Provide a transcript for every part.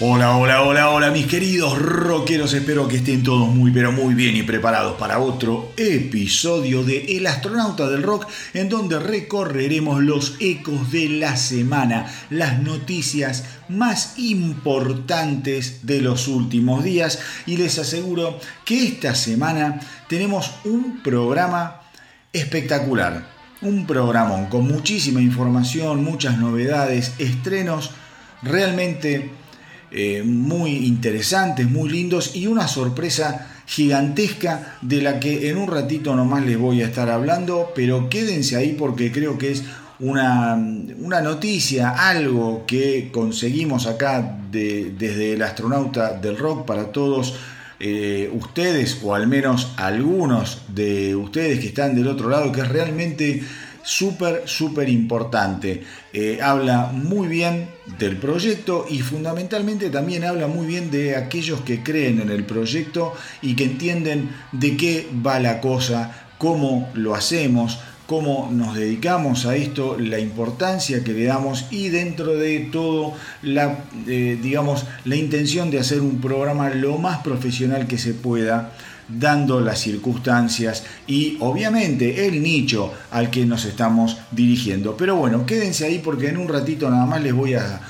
Hola, hola, hola, hola mis queridos rockeros, espero que estén todos muy pero muy bien y preparados para otro episodio de El astronauta del rock en donde recorreremos los ecos de la semana, las noticias más importantes de los últimos días. Y les aseguro que esta semana tenemos un programa espectacular, un programa con muchísima información, muchas novedades, estrenos realmente eh, muy interesantes, muy lindos y una sorpresa gigantesca de la que en un ratito nomás les voy a estar hablando, pero quédense ahí porque creo que es una, una noticia, algo que conseguimos acá desde el astronauta del rock para todos eh, ustedes, o al menos algunos de ustedes que están del otro lado, que es realmente súper, súper importante. Eh, habla muy bien del proyecto y fundamentalmente también habla muy bien de aquellos que creen en el proyecto y que entienden de qué va la cosa, cómo lo hacemos, cómo nos dedicamos a esto, la importancia que le damos y dentro de todo la, eh, digamos, la intención de hacer un programa lo más profesional que se pueda dando las circunstancias y obviamente el nicho al que nos estamos dirigiendo. Pero bueno, quédense ahí porque en un ratito nada más les voy a,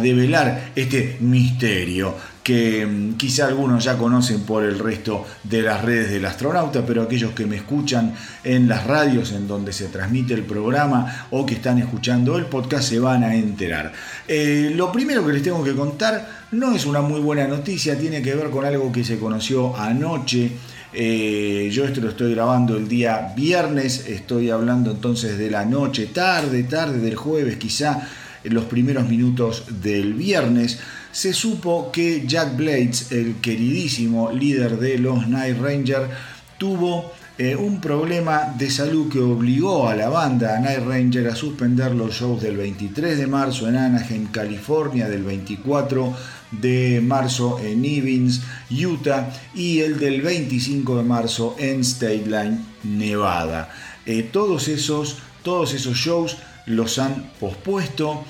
develar este misterio que mm, quizá algunos ya conocen por el resto de las redes del astronauta, pero aquellos que me escuchan en las radios en donde se transmite el programa o que están escuchando el podcast se van a enterar. Eh, lo primero que les tengo que contar no es una muy buena noticia, tiene que ver con algo que se conoció anoche. Eh, yo esto lo estoy grabando el día viernes, estoy hablando entonces de la noche, tarde, tarde del jueves, quizá en los primeros minutos del viernes se supo que Jack Blades, el queridísimo líder de los Night Rangers, tuvo eh, un problema de salud que obligó a la banda Night Ranger a suspender los shows del 23 de marzo en Anaheim, California, del 24 de marzo en Evans, Utah y el del 25 de marzo en State Line, Nevada. Eh, todos, esos, todos esos shows los han pospuesto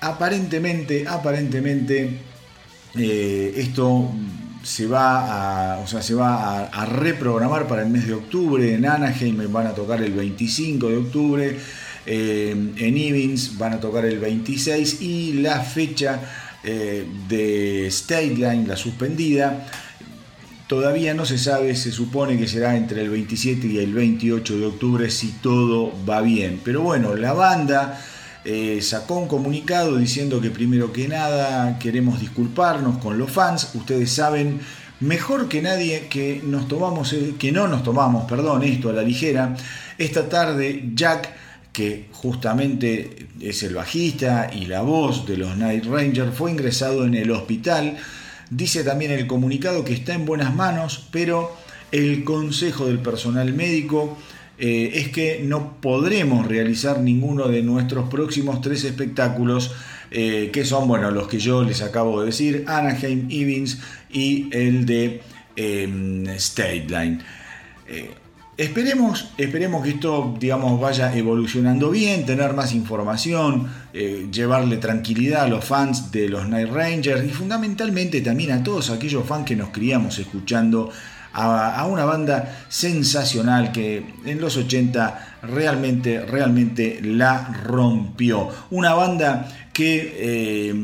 aparentemente, aparentemente, eh, esto se va, a, o sea, se va a, reprogramar para el mes de octubre. En Anaheim van a tocar el 25 de octubre. Eh, en Evans van a tocar el 26 y la fecha eh, de State Line, la suspendida, todavía no se sabe, se supone que será entre el 27 y el 28 de octubre si todo va bien. Pero bueno, la banda eh, sacó un comunicado diciendo que primero que nada queremos disculparnos con los fans. Ustedes saben mejor que nadie que nos tomamos, eh, que no nos tomamos, perdón, esto a la ligera. Esta tarde Jack, que justamente es el bajista y la voz de los Night Rangers, fue ingresado en el hospital. Dice también el comunicado que está en buenas manos, pero el consejo del personal médico eh, es que no podremos realizar ninguno de nuestros próximos tres espectáculos, eh, que son bueno, los que yo les acabo de decir, Anaheim, Evans y el de em. Eh, esperemos, esperemos que esto digamos, vaya evolucionando bien, tener más información, llevarle tranquilidad a los fans de los Night Rangers y fundamentalmente también a todos aquellos fans que nos criamos escuchando a, una banda sensacional que en los 80 realmente, realmente la rompió. Una banda eh,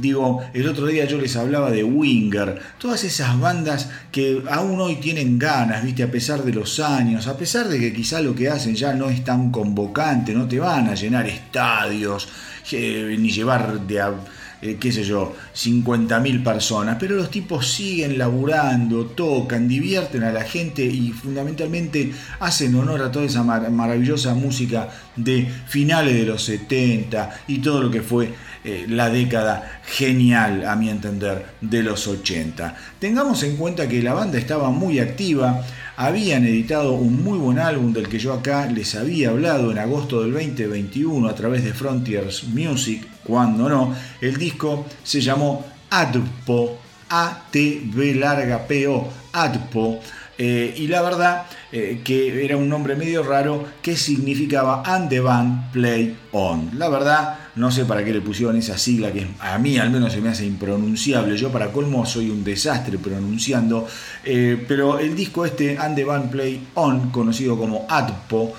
digo, el otro día yo les hablaba de Winger, todas esas bandas que aún hoy tienen ganas, viste, a pesar de los años, a pesar de que quizá lo que hacen ya no es tan convocante, no te van a llenar estadios, eh, ni llevar de eh, qué sé yo, 50.000 personas, pero los tipos siguen laburando, tocan, divierten a la gente y fundamentalmente hacen honor a toda esa maravillosa música de finales de los 70 y todo lo que fue eh, la década genial, a mi entender, de los 80. Tengamos en cuenta que la banda estaba muy activa, habían editado un muy buen álbum del que yo acá les había hablado en agosto del 2021 a través de Frontiers Music, cuando no, el disco se llamó Adpo, A-T-B larga P-O, Adpo, eh, y la verdad eh, que era un nombre medio raro que significaba And the Band Play On. La verdad, no sé para qué le pusieron esa sigla que a mí al menos se me hace impronunciable. Yo para colmo soy un desastre pronunciando. Eh, pero el disco este, And the Play On, conocido como ADPO,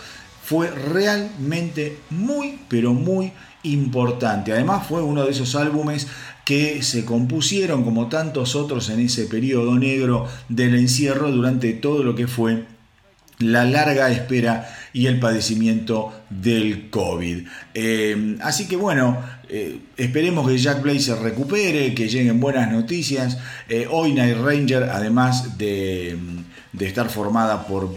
fue realmente muy, pero muy importante. Además fue uno de esos álbumes que se compusieron como tantos otros en ese periodo negro del encierro durante todo lo que fue la larga espera y el padecimiento del COVID. Eh, así que bueno, eh, esperemos que Jack Blaze se recupere, que lleguen buenas noticias. Eh, hoy Night Ranger, además de, estar formada por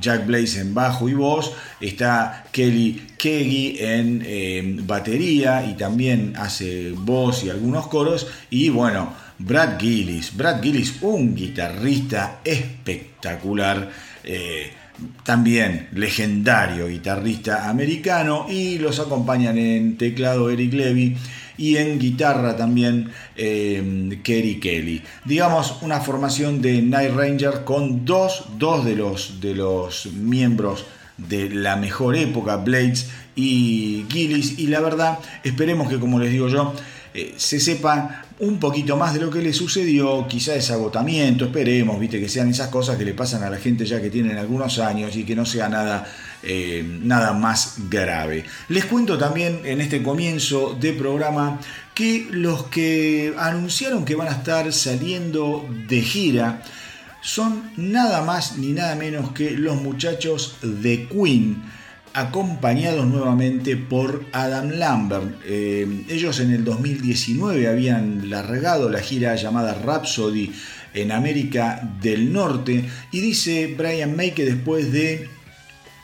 Jack Blaze en bajo y voz, está Kelly Keggy en batería y también hace voz y algunos coros. Y bueno, Brad Gillis, Brad Gillis, un guitarrista espectacular eh, también legendario guitarrista americano y los acompañan en teclado Eric Levy y en guitarra también eh, Kerry Kelly. Digamos una formación de Night Ranger con dos, dos de, los, de los miembros de la mejor época, Blades y Gillis, y la verdad esperemos que como les digo yo, eh, se sepa un poquito más de lo que le sucedió, quizá es agotamiento, esperemos, viste, que sean esas cosas que le pasan a la gente ya que tienen algunos años y que no sea nada, eh, nada más grave. Les cuento también en este comienzo de programa que los que anunciaron que van a estar saliendo de gira son nada más ni nada menos que los muchachos de Queen acompañados nuevamente por Adam Lambert. Eh, ellos en el 2019 habían largado la gira llamada Rhapsody en América del Norte y dice Brian May que después de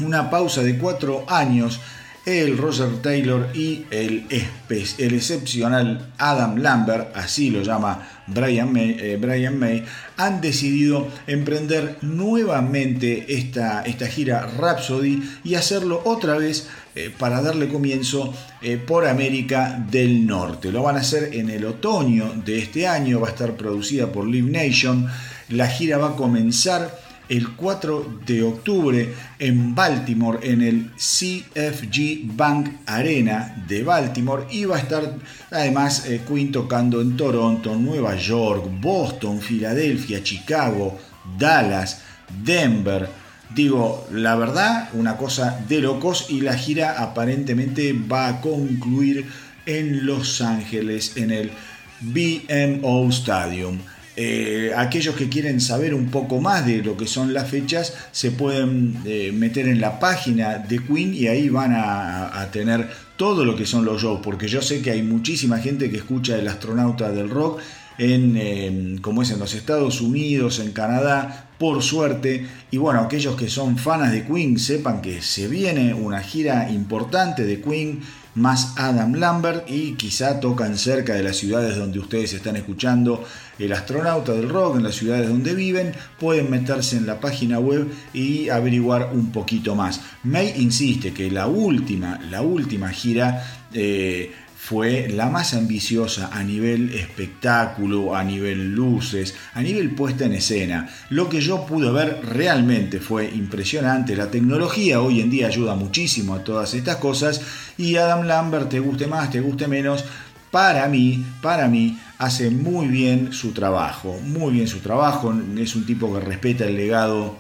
una pausa de cuatro años el Roger Taylor y el, excepcional Adam Lambert, así lo llama Brian May, eh, May, han decidido emprender nuevamente esta, esta gira Rhapsody y hacerlo otra vez eh, para darle comienzo eh, por América del Norte. Lo van a hacer en el otoño de este año, va a estar producida por Live Nation. La gira va a comenzar el 4 de octubre en Baltimore, en el CFG Bank Arena de Baltimore. Y va a estar además eh, Queen tocando en Toronto, Nueva York, Boston, Filadelfia, Chicago, Dallas, Denver. Digo, la verdad, una cosa de locos y la gira aparentemente va a concluir en Los Ángeles, en el BMO Stadium. Eh, aquellos que quieren saber un poco más de lo que son las fechas se pueden eh, meter en la página de Queen y ahí van a, tener todo lo que son los shows, porque yo sé que hay muchísima gente que escucha el astronauta del rock en, como es en los Estados Unidos, en Canadá, por suerte. Y bueno, aquellos que son fanas de Queen sepan que se viene una gira importante de Queen más Adam Lambert y quizá tocan cerca de las ciudades donde ustedes están escuchando el astronauta del rock, en las ciudades donde viven, pueden meterse en la página web y averiguar un poquito más. May insiste que la última, la última gira eh, fue la más ambiciosa a nivel espectáculo, a nivel luces, a nivel puesta en escena. Lo que yo pude ver realmente fue impresionante. La tecnología hoy en día ayuda muchísimo a todas estas cosas y Adam Lambert, te guste más, te guste menos, para mí, para mí, hace muy bien su trabajo, muy bien su trabajo, es un tipo que respeta el legado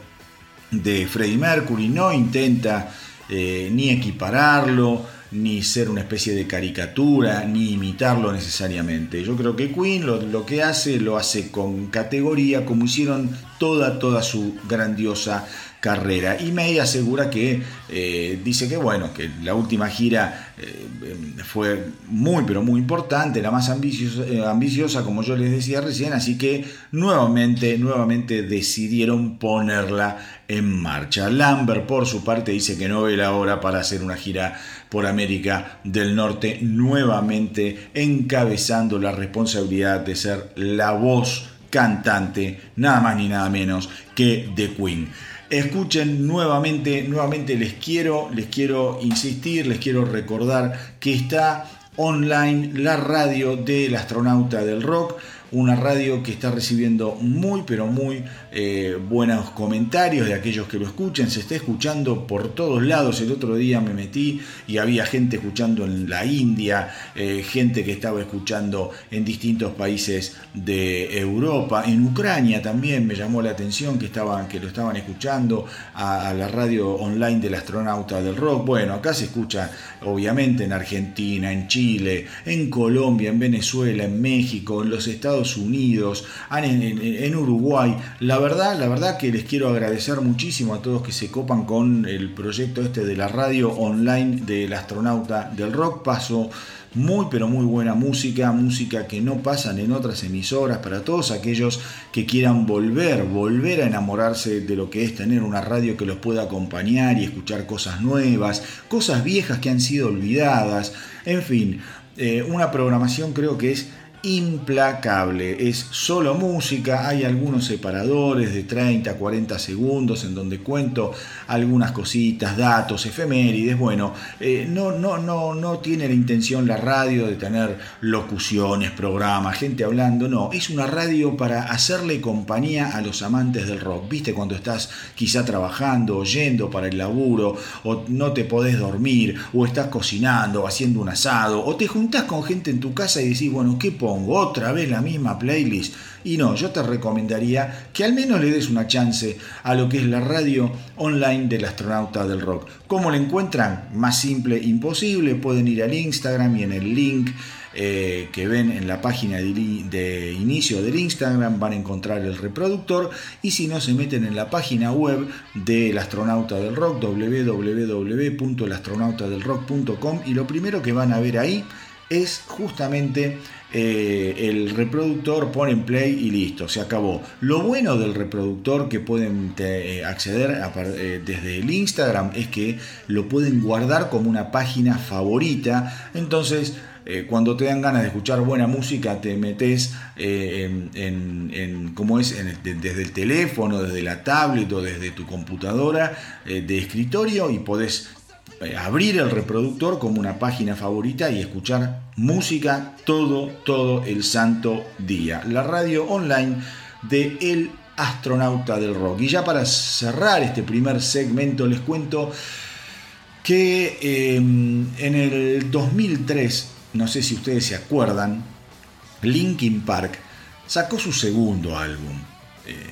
de Freddie Mercury, no intenta eh, ni equipararlo, ni ser una especie de caricatura, ni imitarlo necesariamente. Yo creo que Queen lo, que hace lo hace con categoría, como hicieron toda, toda su grandiosa Y May asegura que eh, dice que bueno, que la última gira eh, fue muy pero muy importante, la más ambiciosa, eh, ambiciosa, como yo les decía recién, así que nuevamente, nuevamente decidieron ponerla en marcha. Lambert por su parte dice que no ve la hora para hacer una gira por América del Norte, nuevamente encabezando la responsabilidad de ser la voz cantante, nada más ni nada menos que The Queen. Escuchen nuevamente, nuevamente les quiero, les quiero insistir, les quiero recordar que está online la radio del astronauta del rock una radio que está recibiendo muy pero muy eh, buenos comentarios de aquellos que lo escuchan, se está escuchando por todos lados, el otro día me metí y había gente escuchando en la India, eh, gente que estaba escuchando en distintos países de Europa, en Ucrania también me llamó la atención que, estaban, que lo estaban escuchando a, la radio online del astronauta del rock, bueno, acá se escucha obviamente en Argentina, en Chile, en Colombia, en Venezuela, en México, en los Estados Unidos, en, Uruguay. La verdad, la verdad que les quiero agradecer muchísimo a todos que se copan con el proyecto este de la radio online del astronauta del rock. Paso muy pero muy buena música, música que no pasan en otras emisoras para todos aquellos que quieran volver, volver a enamorarse de lo que es tener una radio que los pueda acompañar y escuchar cosas nuevas, cosas viejas que han sido olvidadas, en fin, eh, una programación creo que es implacable. Es solo música, hay algunos separadores de 30, 40 segundos en donde cuento algunas cositas, datos, efemérides. Bueno, eh, no, no, no, no tiene la intención la radio de tener locuciones, programas, gente hablando. No, es una radio para hacerle compañía a los amantes del rock. ¿Viste cuando estás quizá trabajando, oyendo para el laburo, o no te podés dormir, o estás cocinando, haciendo un asado, o te juntás con gente en tu casa y decís, bueno, ¿qué pongo? Otra vez la misma playlist. Y no, yo te recomendaría que al menos le des una chance a lo que es la radio online del astronauta del rock. ¿Cómo la encuentran? Más simple imposible. Pueden ir al Instagram y en el link eh, que ven en la página de, inicio del Instagram van a encontrar el reproductor. Y si no, se meten en la página web del astronauta del rock, www.elastronautadelrock.com. Y lo primero que van a ver ahí es justamente eh, el reproductor, ponen play y listo, se acabó. Lo bueno del reproductor que pueden eh, acceder eh, desde el Instagram es que lo pueden guardar como una página favorita. Entonces, cuando te dan ganas de escuchar buena música, te metes en, en, ¿cómo es? desde el teléfono, desde la tablet o desde tu computadora de escritorio y podés abrir el reproductor como una página favorita y escuchar música todo, todo el santo día. La radio online de El Astronauta del Rock. Y ya para cerrar este primer segmento les cuento que em, en el 2003, no sé si ustedes se acuerdan, Linkin Park sacó su segundo álbum. Eh,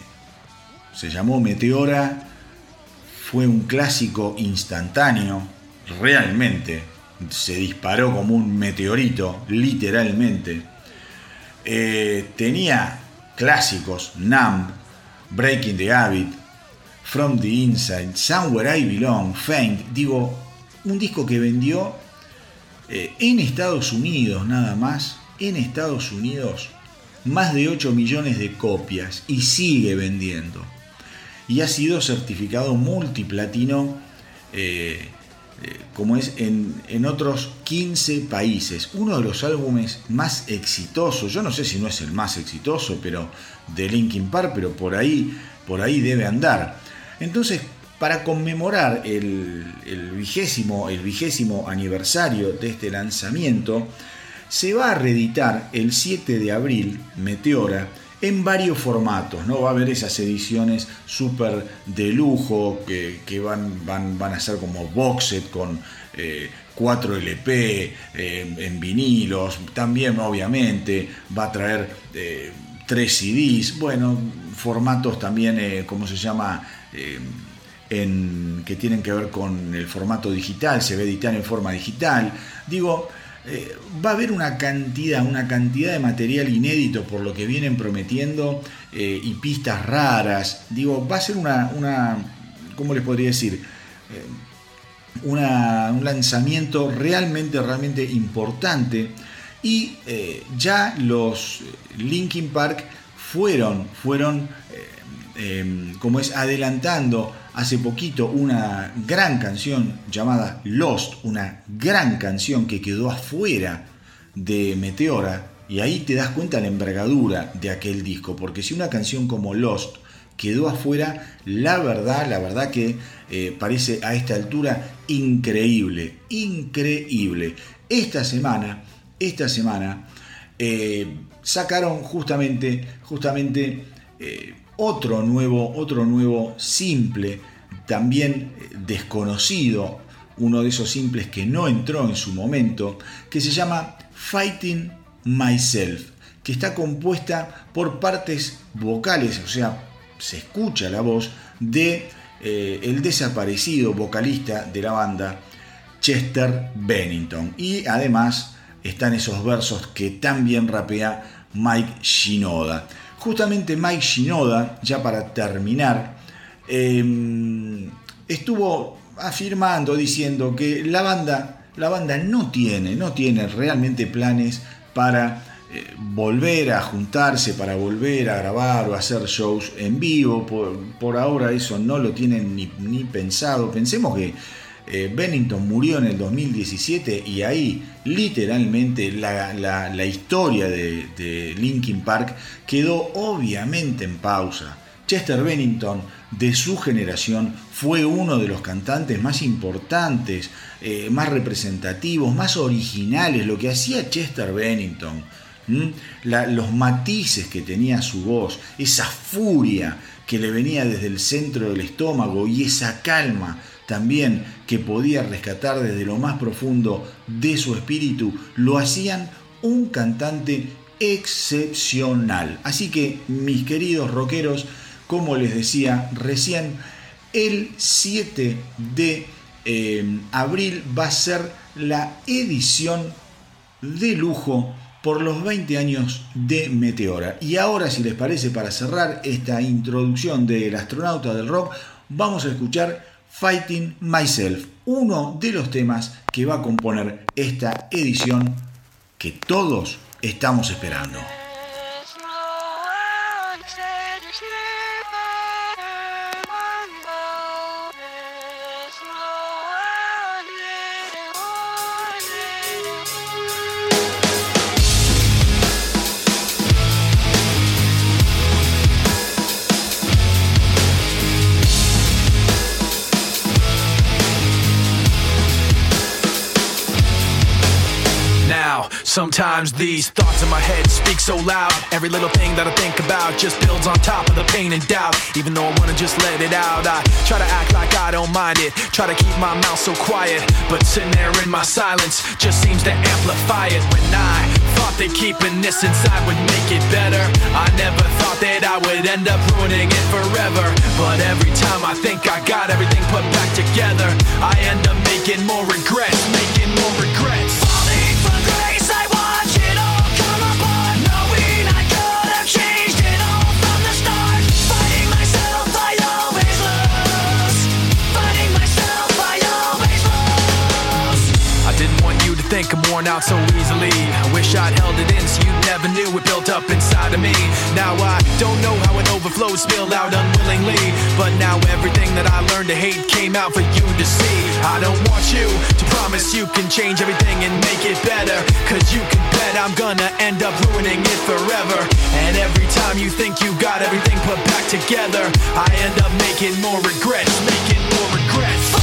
se llamó Meteora fue un clásico instantáneo, realmente. Se disparó como un meteorito, literalmente. Eh, tenía clásicos, Numb, Breaking the Habit, From the Inside, Somewhere I Belong, Faint. Digo, un disco que vendió eh, en Estados Unidos nada más, en Estados Unidos, más de 8 millones de copias y sigue vendiendo y ha sido certificado multiplatino eh, eh, como es en, otros 15 países. Uno de los álbumes más exitosos, yo no sé si no es el más exitoso, pero de Linkin Park, pero por ahí, por ahí debe andar. Entonces, para conmemorar el, vigésimo, el vigésimo aniversario de este lanzamiento, se va a reeditar el 7 de abril, Meteora, en varios formatos, ¿no? Va a haber esas ediciones súper de lujo que, van, van, van, a ser como box set con 4 eh, LP eh, en vinilos, también obviamente va a traer 3 eh, CDs, bueno, formatos también, ¿cómo se llama? En, que tienen que ver con el formato digital, se va a editar en forma digital. Digo, eh, va a haber una cantidad, una cantidad de material inédito por lo que vienen prometiendo eh, y pistas raras. Digo, va a ser una, una ¿cómo les podría decir? un lanzamiento realmente, realmente importante. Y ya los Linkin Park fueron, fueron como es adelantando hace poquito una gran canción llamada Lost, una gran canción que quedó afuera de Meteora, y ahí te das cuenta la envergadura de aquel disco, porque si una canción como Lost quedó afuera, la verdad, la verdad que eh, parece a esta altura increíble, increíble. Esta semana, esta semana, eh, sacaron justamente, justamente eh, otro nuevo, otro nuevo simple, también eh, desconocido, uno de esos simples que no entró en su momento, que se llama Fighting Myself, que está compuesta por partes vocales, o sea, se escucha la voz de eh, el desaparecido vocalista de la banda, Chester Bennington. Y además están esos versos que también rapea Mike Shinoda justamente Mike Shinoda, ya para terminar, em, estuvo afirmando, diciendo que la banda, la banda no tiene, no tiene realmente planes para eh, volver a juntarse, para volver a grabar o hacer shows en vivo. Por, ahora eso no lo tienen ni, ni pensado. Pensemos que eh, Bennington murió en el 2017 y ahí literalmente la, historia de, Linkin Park quedó obviamente en pausa. Chester Bennington de su generación fue uno de los cantantes más importantes, eh, más representativos, más originales, lo que hacía Chester Bennington. los matices que tenía su voz, esa furia que le venía desde el centro del estómago y esa calma también que podía rescatar desde lo más profundo de su espíritu, lo hacían un cantante excepcional. Así que, mis queridos rockeros, como les decía recién, el 7 de eh, abril va a ser la edición de lujo por los 20 años de Meteora. Y ahora, si les parece, para cerrar esta introducción del astronauta del rock, vamos a escuchar Fighting Myself, uno de los temas que va a componer esta edición que todos estamos esperando. Sometimes these thoughts in my head speak so loud. Every little thing that I think about just builds on top of the pain and doubt. Even though I wanna just let it out, I try to act like I don't mind it. Try to keep my mouth so quiet, but sitting there in my silence just seems to amplify it. When I thought that keeping this inside would make it better, I never thought that I would end up ruining it forever. But every time I think I got everything put back together, I end up making more regrets, making more regrets. Worn out so easily. I wish I'd held it in so you never knew it built up inside of me. Now I don't know how it overflowed, spilled out unwillingly. But now everything that I learned to hate came out for you to see. I don't want you to promise you can change everything and make it better. Cause you can bet I'm gonna end up ruining it forever. And every time you think you got everything put back together, I end up making more regrets, making more regrets.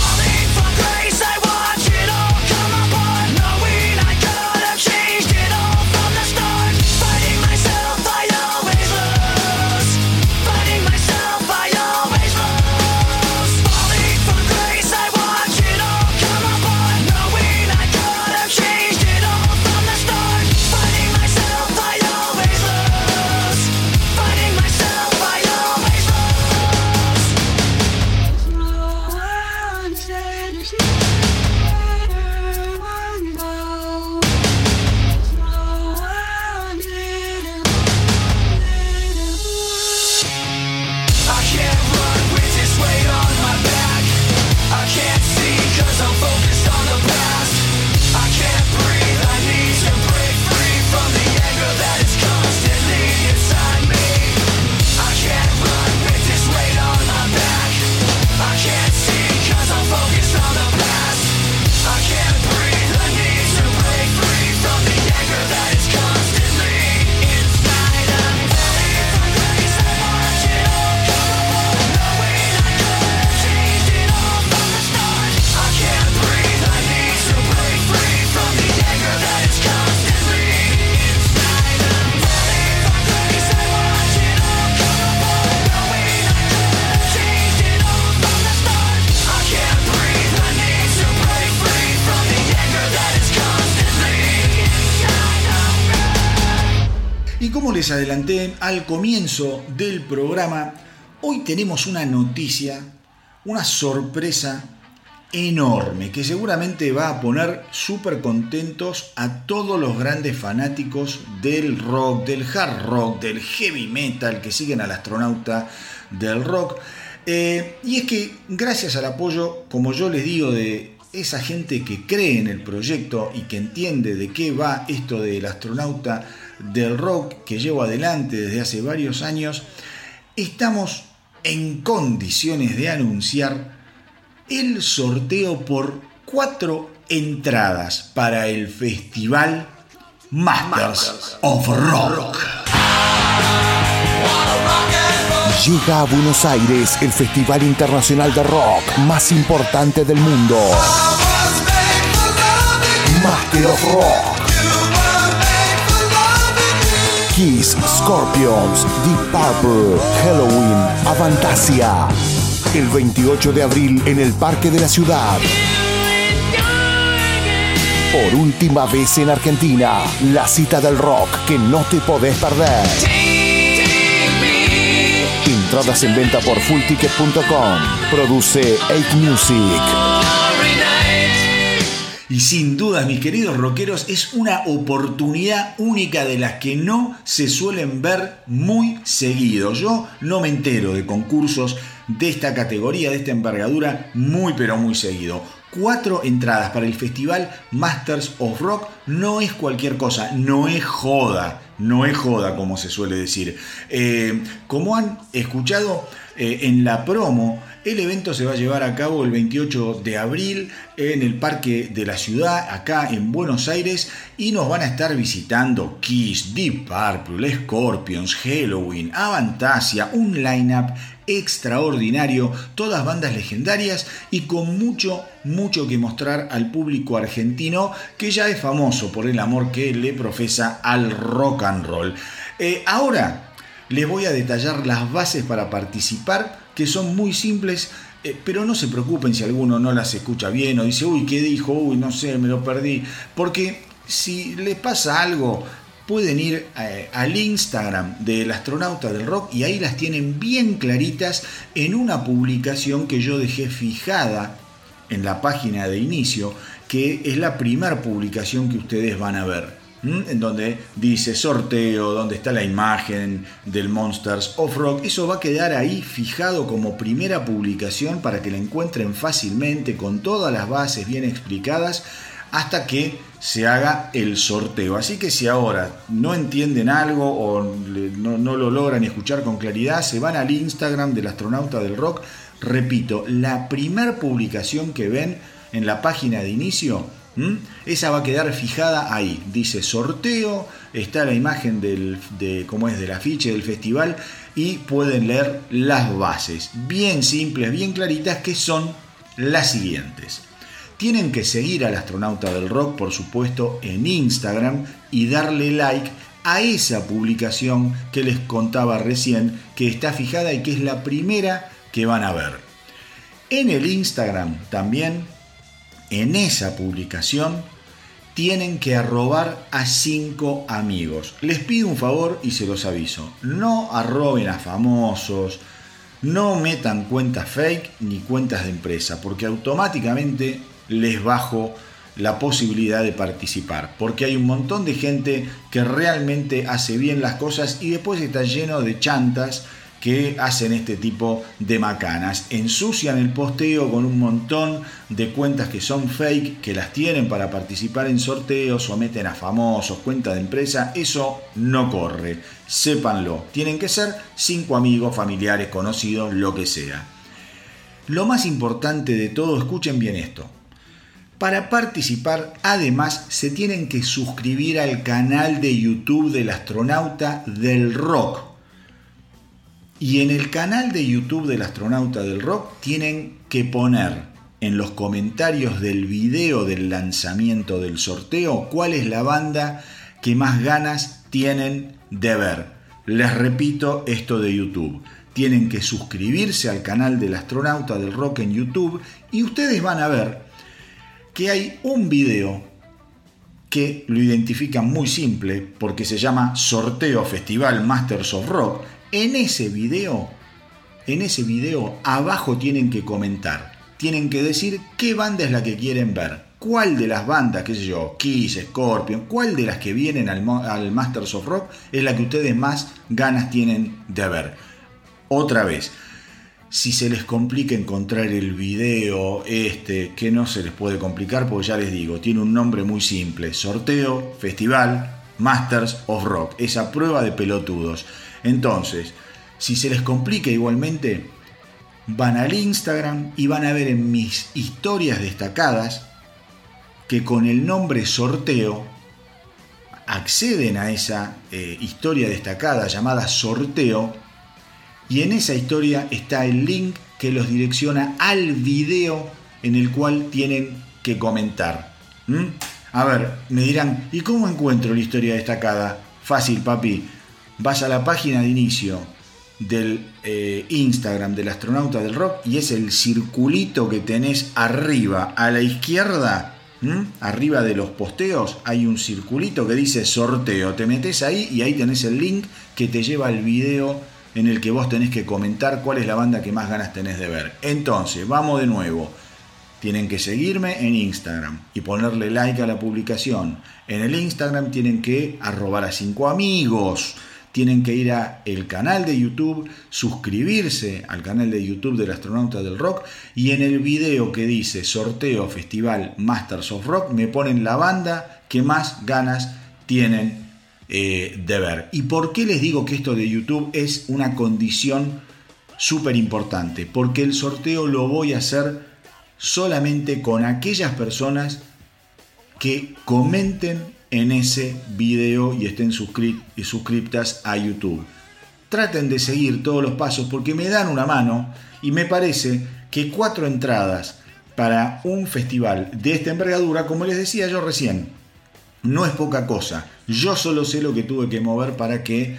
Adelanté al comienzo del programa, hoy tenemos una noticia, una sorpresa enorme que seguramente va a poner súper contentos a todos los grandes fanáticos del rock, del hard rock, del heavy metal que siguen al astronauta del rock. Eh, y es que gracias al apoyo, como yo les digo, de esa gente que cree en el proyecto y que entiende de qué va esto del astronauta del rock que llevo adelante desde hace varios años, estamos en condiciones de anunciar el sorteo por cuatro entradas para el festival Masters of Rock. Llega a Buenos Aires el Festival Internacional de Rock más importante del mundo. Master of Rock. Kiss, Scorpions, Deep Purple, Halloween, Avantasia. El 28 de abril en el Parque de la Ciudad. Por última vez en Argentina, la cita del rock que no te podés perder. Entradas en venta por fullticket.com. Produce 8 Music. Y sin duda, mis queridos rockeros, es una oportunidad única de las que no se suelen ver muy seguido. Yo no me entero de concursos de esta categoría, de esta envergadura, muy pero muy seguido. Cuatro entradas para el festival Masters of Rock no es cualquier cosa, no es joda, no es joda como se suele decir. Eh, como han escuchado eh, en la promo, el evento se va a llevar a cabo el 28 de abril en el Parque de la Ciudad, acá en Buenos Aires, y nos van a estar visitando Kiss, Deep Purple, Scorpions, Halloween, Avantasia, un lineup extraordinario, todas bandas legendarias y con mucho, mucho que mostrar al público argentino que ya es famoso por el amor que le profesa al rock and roll. Eh, ahora les voy a detallar las bases para participar que son muy simples, eh, pero no se preocupen si alguno no las escucha bien o dice, uy, ¿qué dijo? Uy, no sé, me lo perdí. Porque si les pasa algo, pueden ir eh, al Instagram del astronauta del rock y ahí las tienen bien claritas en una publicación que yo dejé fijada en la página de inicio, que es la primera publicación que ustedes van a ver en donde dice sorteo, donde está la imagen del Monsters of Rock. Eso va a quedar ahí fijado como primera publicación para que la encuentren fácilmente con todas las bases bien explicadas hasta que se haga el sorteo. Así que si ahora no entienden algo o no, no lo logran escuchar con claridad, se van al Instagram del astronauta del rock. Repito, la primera publicación que ven en la página de inicio ¿Mm? Esa va a quedar fijada ahí. Dice sorteo, está la imagen de cómo es del afiche del festival y pueden leer las bases. Bien simples, bien claritas, que son las siguientes. Tienen que seguir al astronauta del rock, por supuesto, en Instagram y darle like a esa publicación que les contaba recién, que está fijada y que es la primera que van a ver. En el Instagram también en esa publicación tienen que arrobar a cinco amigos. Les pido un favor y se los aviso. No arroben a famosos, no metan cuentas fake ni cuentas de empresa, porque automáticamente les bajo la posibilidad de participar, porque hay un montón de gente que realmente hace bien las cosas y después está lleno de chantas que hacen este tipo de macanas. Ensucian el posteo con un montón de cuentas que son fake, que las tienen para participar en sorteos o meten a famosos, cuenta de empresa. Eso no corre, sépanlo. Tienen que ser cinco amigos, familiares, conocidos, lo que sea. Lo más importante de todo, escuchen bien esto. Para participar, además, se tienen que suscribir al canal de YouTube del astronauta del rock. Y en el canal de YouTube del astronauta del rock tienen que poner en los comentarios del video del lanzamiento del sorteo cuál es la banda que más ganas tienen de ver. Les repito esto de YouTube. Tienen que suscribirse al canal del astronauta del rock en YouTube y ustedes van a ver que hay un video que lo identifican muy simple porque se llama Sorteo Festival Masters of Rock en ese video, en ese video abajo tienen que comentar, tienen que decir qué banda es la que quieren ver, cuál de las bandas, qué sé yo, Kiss, Scorpion, cuál de las que vienen al, al Masters of Rock es la que ustedes más ganas tienen de ver. Otra vez, si se les complica encontrar el video este, que no se les puede complicar, porque ya les digo, tiene un nombre muy simple, sorteo, festival, Masters of Rock, esa prueba de pelotudos. Entonces, si se les complica igualmente, van al Instagram y van a ver en mis historias destacadas que con el nombre sorteo acceden a esa eh, historia destacada llamada sorteo y en esa historia está el link que los direcciona al video en el cual tienen que comentar. ¿Mm? A ver, me dirán, ¿y cómo encuentro la historia destacada? Fácil, papi vas a la página de inicio del eh, Instagram del astronauta del rock y es el circulito que tenés arriba a la izquierda, arriba de los posteos, hay un circulito que dice sorteo. Te metes ahí y ahí tenés el link que te lleva al video en el que vos tenés que comentar cuál es la banda que más ganas tenés de ver. Entonces, vamos de nuevo. Tienen que seguirme en Instagram y ponerle like a la publicación. En el Instagram tienen que arrobar a cinco amigos tienen que ir a el canal de YouTube, suscribirse al canal de YouTube del astronauta del rock y en el video que dice sorteo festival Masters of Rock me ponen la banda que más ganas tienen eh, de ver. ¿Y por qué les digo que esto de YouTube es una condición súper importante? Porque el sorteo lo voy a hacer solamente con aquellas personas que comenten en ese video y estén suscriptas a YouTube. Traten de seguir todos los pasos porque me dan una mano y me parece que cuatro entradas para un festival de esta envergadura, como les decía yo recién, no es poca cosa. Yo solo sé lo que tuve que mover para que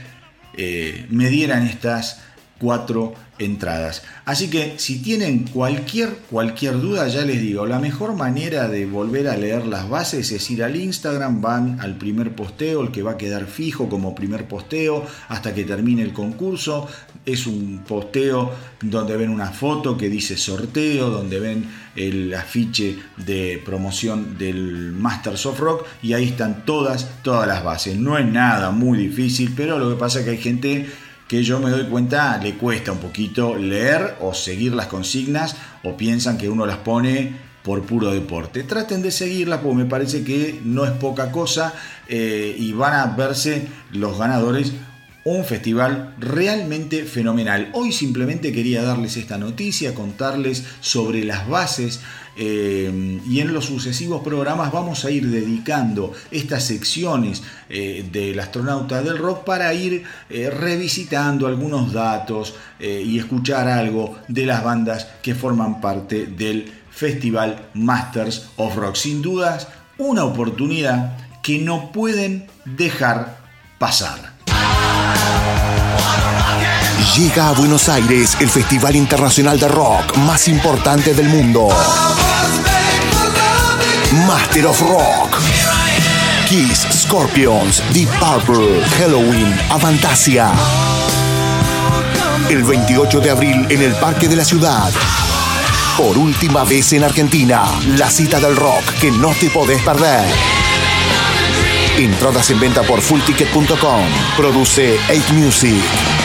eh, me dieran estas cuatro entradas. Así que si tienen cualquier, cualquier duda, ya les digo, la mejor manera de volver a leer las bases es ir al Instagram, van al primer posteo, el que va a quedar fijo como primer posteo hasta que termine el concurso. Es un posteo donde ven una foto que dice sorteo, donde ven el afiche de promoción del Masters of Rock y ahí están todas, todas las bases. No es nada muy difícil, pero lo que pasa es que hay gente que yo me doy cuenta le cuesta un poquito leer o seguir las consignas o piensan que uno las pone por puro deporte. Traten de seguirlas porque me parece que no es poca cosa eh, y van a verse los ganadores un festival realmente fenomenal. Hoy simplemente quería darles esta noticia, contarles sobre las bases eh, y en los sucesivos programas vamos a ir dedicando estas secciones eh, del astronauta del rock para ir eh, revisitando algunos datos y escuchar algo de las bandas que forman parte del Festival Masters of Rock. Sin dudas, una oportunidad que no pueden dejar pasar. Llega a Buenos Aires el Festival Internacional de Rock más importante del mundo. Master of Rock. Kiss, Scorpions, Deep Purple, Halloween, Avantasia. El 28 de abril en el Parque de la Ciudad. Por última vez en Argentina, la cita del rock que no te podés perder. Entradas en venta por fullticket.com. Produce 8 Music.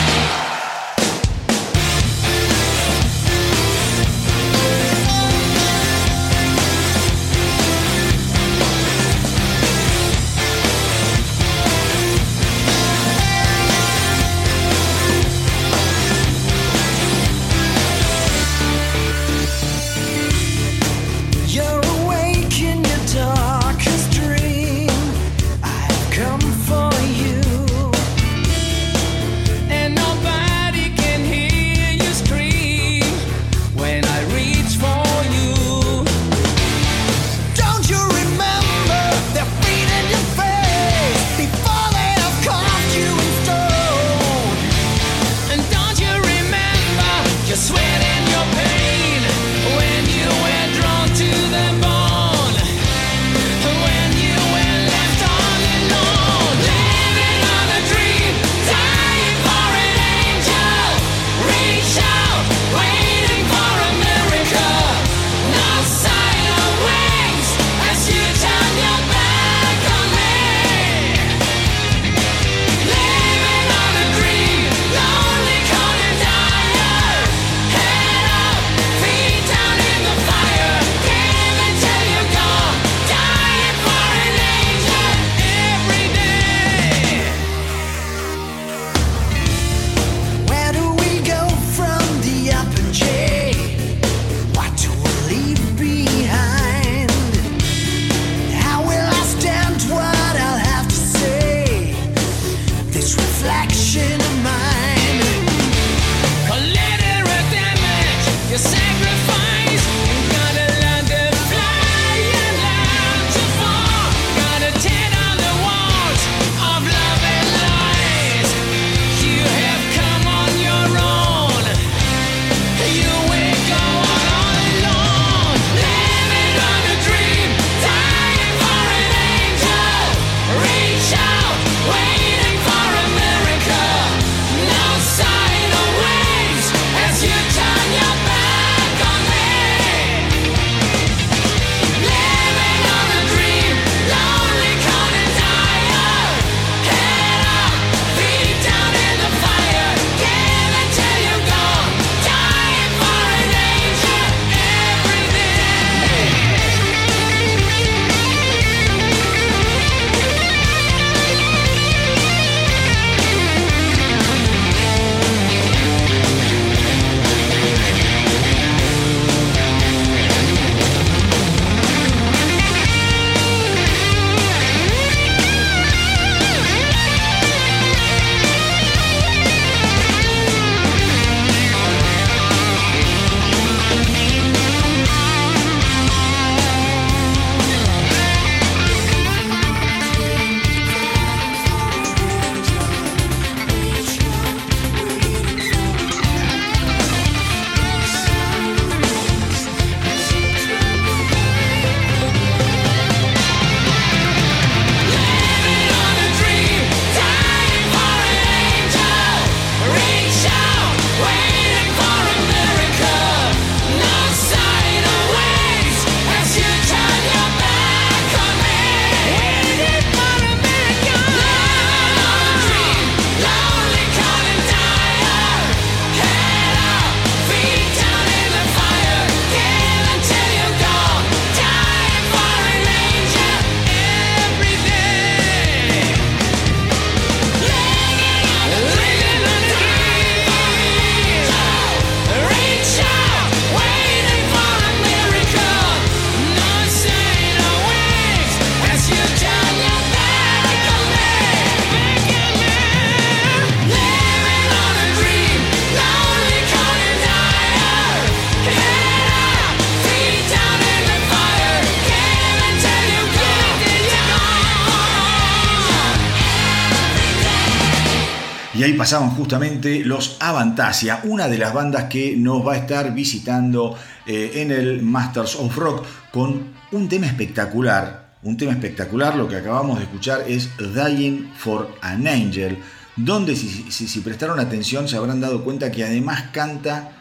Pasaban justamente los Avantasia, una de las bandas que nos va a estar visitando eh, en el Masters of Rock con un tema espectacular. Un tema espectacular, lo que acabamos de escuchar es Dying for an Angel, donde si, prestaron atención se habrán dado cuenta que además canta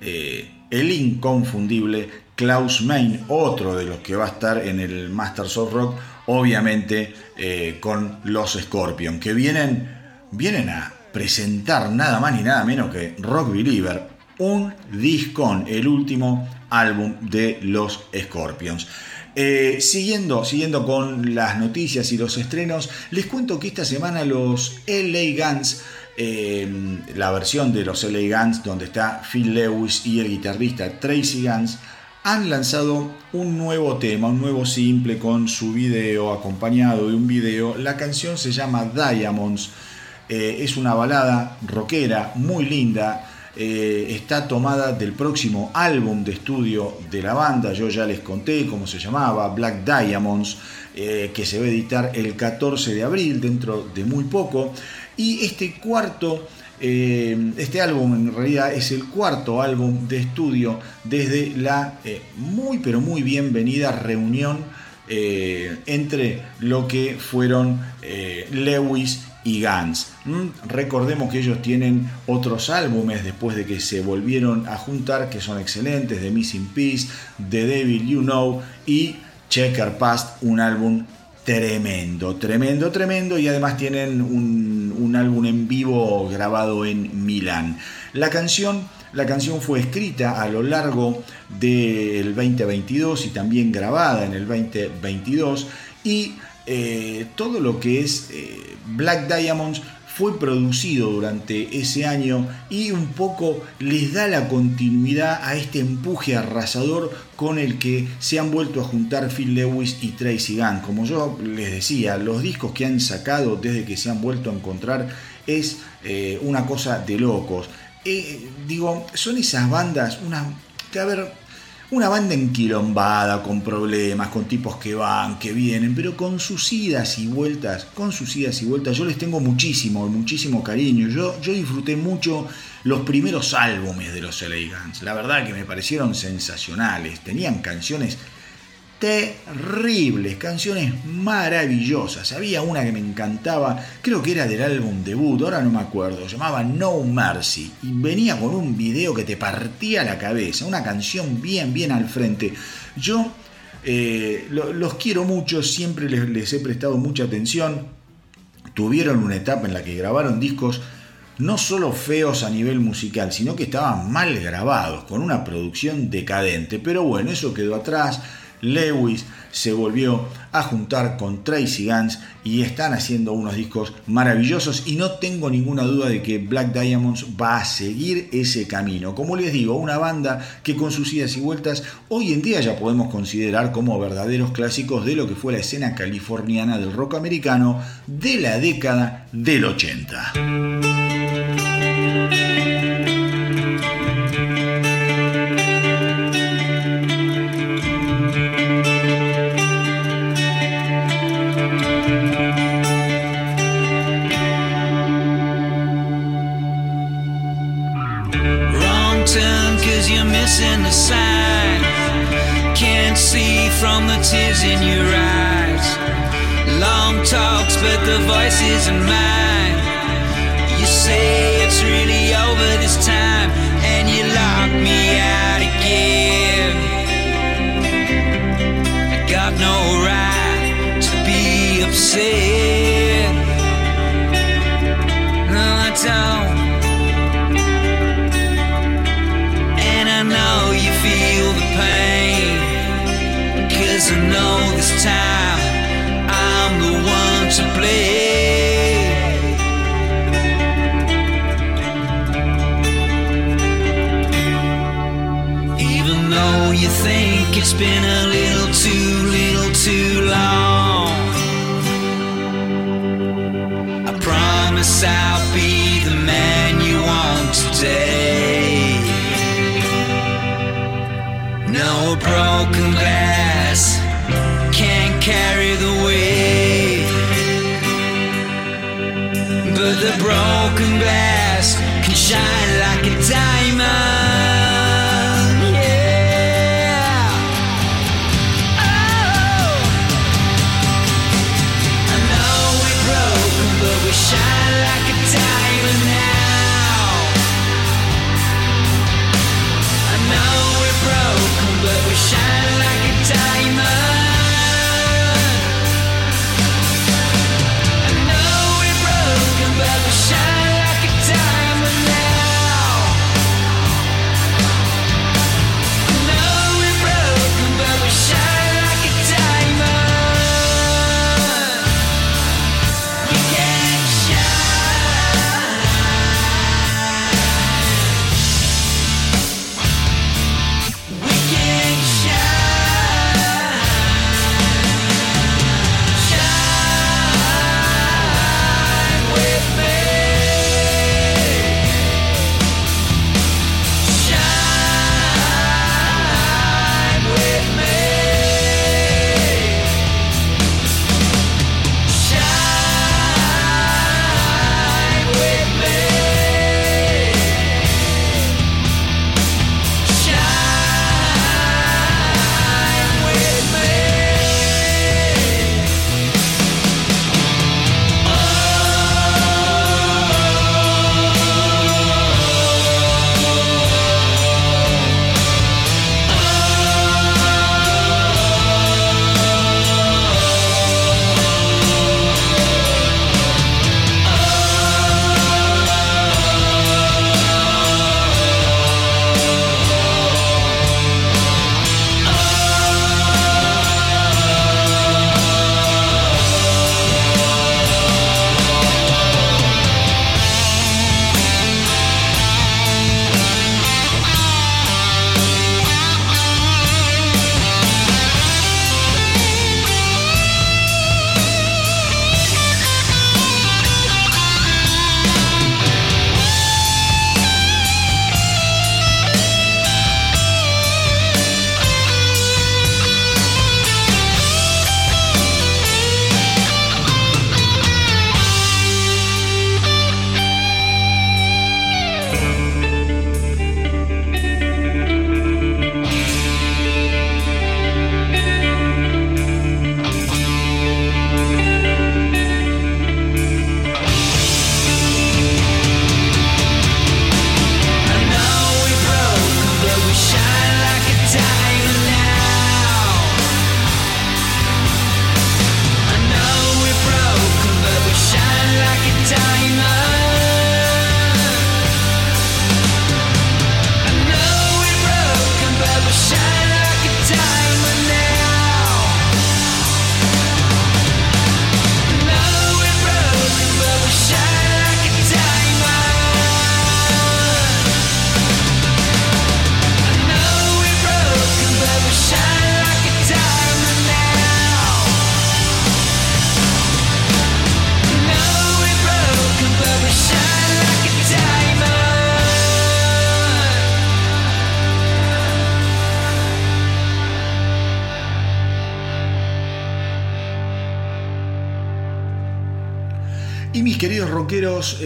eh, el inconfundible Klaus Main, otro de los que va a estar en el Masters of Rock, obviamente eh, con los Scorpion, que vienen, vienen a presentar nada más ni nada menos que Rock Believer, un discón, el último álbum de los Scorpions. Eh, siguiendo, siguiendo con las noticias y los estrenos, les cuento que esta semana los LA Guns, eh, la versión de los LA Guns donde está Phil Lewis y el guitarrista Tracy Guns, han lanzado un nuevo tema, un nuevo simple con su video acompañado de un video. La canción se llama Diamonds. Eh, es una balada rockera muy linda. Eh, está tomada del próximo álbum de estudio de la banda. Yo ya les conté cómo se llamaba, Black Diamonds, eh, que se va a editar el 14 de abril, dentro de muy poco. Y este cuarto este álbum en realidad es el cuarto álbum de estudio desde la muy pero muy bienvenida reunión entre lo que fueron Lewis y Guns. ¿Mm? Recordemos que ellos tienen otros álbumes después de que se volvieron a juntar que son excelentes, The Missing Piece, The Devil You Know y Checker Past, un álbum tremendo, tremendo, tremendo y además tienen un, un, álbum en vivo grabado en Milán. La canción, la canción fue escrita a lo largo del 2022 y también grabada en el 2022 y eh, todo lo que es eh, Black Diamonds fue producido durante ese año y un poco les da la continuidad a este empuje arrasador con el que se han vuelto a juntar Phil Lewis y Tracy Gunn. Como yo les decía, los discos que han sacado desde que se han vuelto a encontrar es eh, una cosa de locos. Digo, son esas bandas, una, que a ver, una banda enquilombada, con problemas, con tipos que van, que vienen, pero con sus idas y vueltas, con sus idas y vueltas, yo les tengo muchísimo, muchísimo cariño. Yo, yo disfruté mucho los primeros álbumes de los LA Guns. La verdad que me parecieron sensacionales. Tenían canciones terribles, canciones maravillosas. Había una que me encantaba, creo que era del álbum debut, ahora no me acuerdo, llamaba No Mercy y venía con un video que te partía la cabeza, una canción bien, bien al frente. Yo eh, los quiero mucho, siempre les, les he prestado mucha atención. Tuvieron una etapa en la que grabaron discos no solo feos a nivel musical, sino que estaban mal grabados, con una producción decadente. Pero bueno, eso quedó atrás Lewis se volvió a juntar con Tracy Guns y están haciendo unos discos maravillosos y no tengo ninguna duda de que Black Diamonds va a seguir ese camino. Como les digo, una banda que con sus idas y vueltas hoy en día ya podemos considerar como verdaderos clásicos de lo que fue la escena californiana del rock americano de la década del 80. From the tears in your eyes. Long talks, but the voice isn't mine. You say it's really over this time, and you lock me out again. I got no right to be upset. Time I'm the one to blame. Even though you think it's been a broken glass can shine like a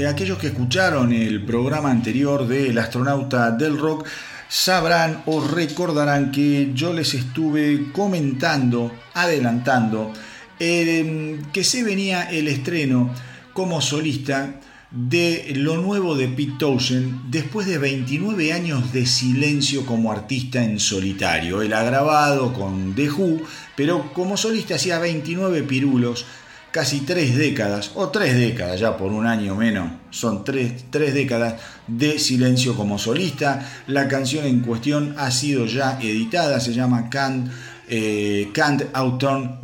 aquellos que escucharon el programa anterior de El astronauta del rock, sabrán o recordarán que yo les estuve comentando, adelantando, eh, que se venía el estreno como solista de lo nuevo de Pete Townshend después de 29 años de silencio como artista en solitario. Él ha grabado con The Who, pero como solista hacía 29 pirulos, casi tres décadas, o tres décadas ya por un año menos, son tres, tres décadas de silencio como solista. La canción en cuestión ha sido ya editada, se llama Can't, eh, Can't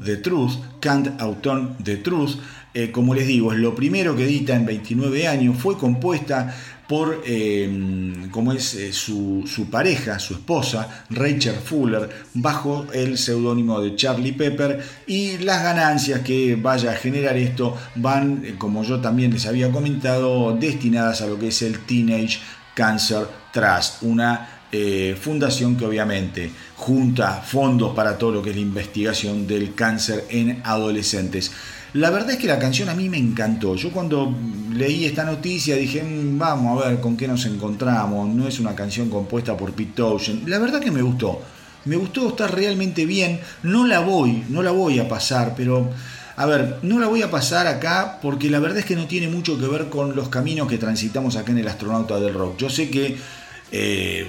the Truth, Can't Outturn the Truth. Eh, como les digo, es lo primero que edita en 29 años, fue compuesta por, eh, como es eh, su, su pareja, su esposa, Rachel Fuller, bajo el seudónimo de Charlie Pepper, y las ganancias que vaya a generar esto van, eh, como yo también les había comentado, destinadas a lo que es el Teenage Cancer Trust, una eh, fundación que obviamente junta fondos para todo lo que es la investigación del cáncer en adolescentes. La verdad es que la canción a mí me encantó. Yo cuando leí esta noticia dije, "Mm, vamos a ver con qué nos encontramos. No es una canción compuesta por Pete Townshend. La verdad que me gustó. Me gustó, está realmente bien. No la voy, no la voy a pasar, pero... A ver, no la voy a pasar acá porque la verdad es que no tiene mucho que ver con los caminos que transitamos acá en el astronauta del rock. Yo sé que eh,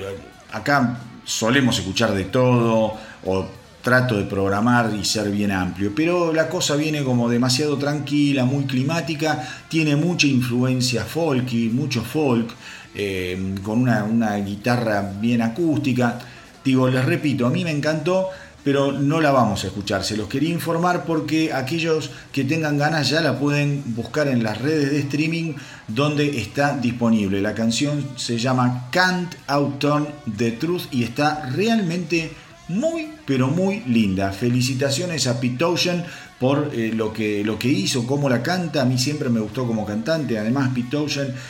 acá solemos escuchar de todo trato de programar y ser bien amplio, pero la cosa viene como demasiado tranquila, muy climática, tiene mucha influencia folky, mucho folk, eh, con una, una guitarra bien acústica. Digo, les repito, a mí me encantó, pero no la vamos a escuchar. Se los quería informar porque aquellos que tengan ganas ya la pueden buscar en las redes de streaming donde está disponible. La canción se llama Can't Outturn the Truth y está realmente muy, pero muy linda. Felicitaciones a Pete por eh, lo, que, lo que hizo, cómo la canta. A mí siempre me gustó como cantante, además Pete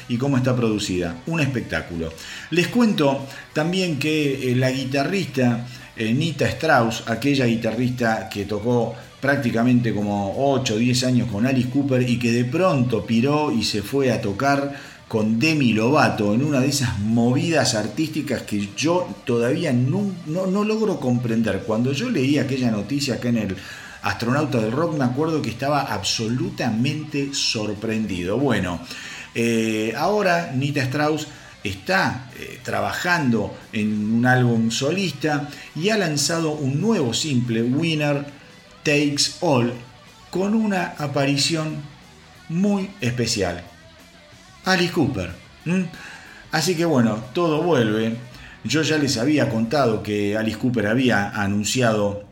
y cómo está producida. Un espectáculo. Les cuento también que eh, la guitarrista eh, Nita Strauss, aquella guitarrista que tocó prácticamente como 8 o 10 años con Alice Cooper y que de pronto piró y se fue a tocar con Demi Lovato en una de esas movidas artísticas que yo todavía no, no, logro comprender. Cuando yo leí aquella noticia acá en el Astronauta del Rock, me acuerdo que estaba absolutamente sorprendido. Bueno, eh, ahora Nita Strauss está eh, trabajando en un álbum solista y ha lanzado un nuevo simple, Winner Takes All, con una aparición muy especial. Alice Cooper. Así que bueno, todo vuelve. Yo ya les había contado que Alice Cooper había anunciado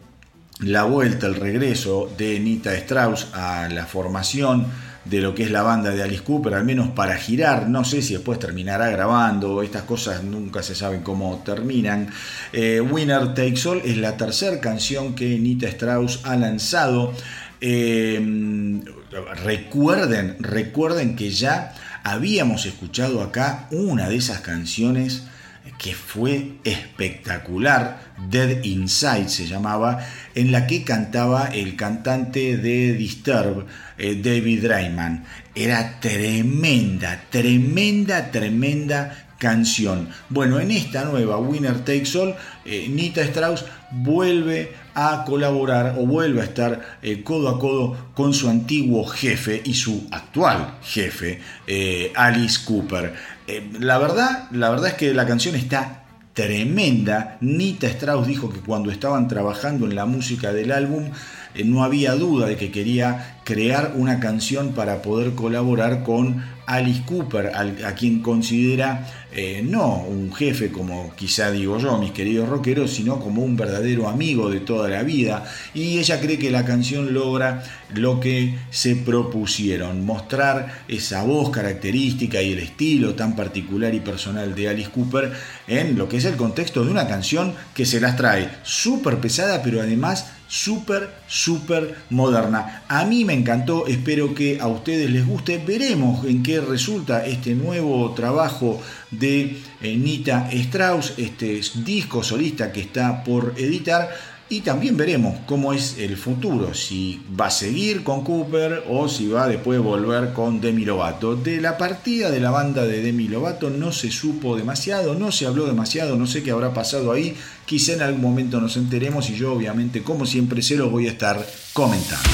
la vuelta, el regreso de Nita Strauss a la formación de lo que es la banda de Alice Cooper, al menos para girar. No sé si después terminará grabando, estas cosas nunca se saben cómo terminan. Eh, Winner Takes All es la tercera canción que Nita Strauss ha lanzado. Eh, recuerden, recuerden que ya habíamos escuchado acá una de esas canciones que fue espectacular, Dead Inside se llamaba, en la que cantaba el cantante de Disturb, eh, David Drayman. Era tremenda, tremenda, tremenda canción. Bueno, en esta nueva Winner Takes All, eh, Nita Strauss vuelve a colaborar o vuelve a estar eh, codo a codo con su antiguo jefe y su actual jefe, eh, Alice Cooper. Eh, la verdad, la verdad es que la canción está tremenda. Nita Strauss dijo que cuando estaban trabajando en la música del álbum no había duda de que quería crear una canción para poder colaborar con Alice Cooper, a quien considera eh, no un jefe como quizá digo yo, mis queridos rockeros, sino como un verdadero amigo de toda la vida. Y ella cree que la canción logra lo que se propusieron, mostrar esa voz característica y el estilo tan particular y personal de Alice Cooper en lo que es el contexto de una canción que se las trae súper pesada, pero además súper, súper moderna. A mí me encantó, espero que a ustedes les guste. Veremos en qué resulta este nuevo trabajo de eh, Nita Strauss, este disco solista que está por editar. Y también veremos cómo es el futuro, si va a seguir con Cooper o si va a después volver con Demi Lovato. De la partida de la banda de Demi Lovato no se supo demasiado, no se habló demasiado, no sé qué habrá pasado ahí. Quizá en algún momento nos enteremos y yo obviamente como siempre se los voy a estar comentando.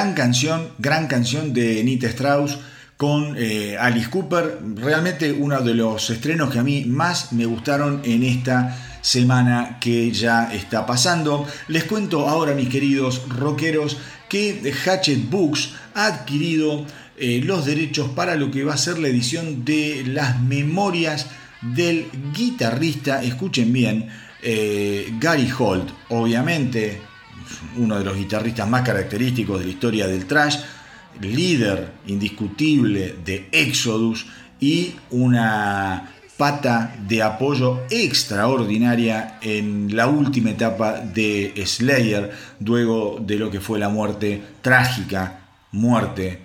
Gran canción, gran canción de Nita Strauss con eh, Alice Cooper. Realmente uno de los estrenos que a mí más me gustaron en esta semana que ya está pasando. Les cuento ahora, mis queridos rockeros, que Hatchet Books ha adquirido eh, los derechos para lo que va a ser la edición de las memorias del guitarrista, escuchen bien, eh, Gary Holt, obviamente uno de los guitarristas más característicos de la historia del trash, líder indiscutible de Exodus y una pata de apoyo extraordinaria en la última etapa de Slayer, luego de lo que fue la muerte trágica, muerte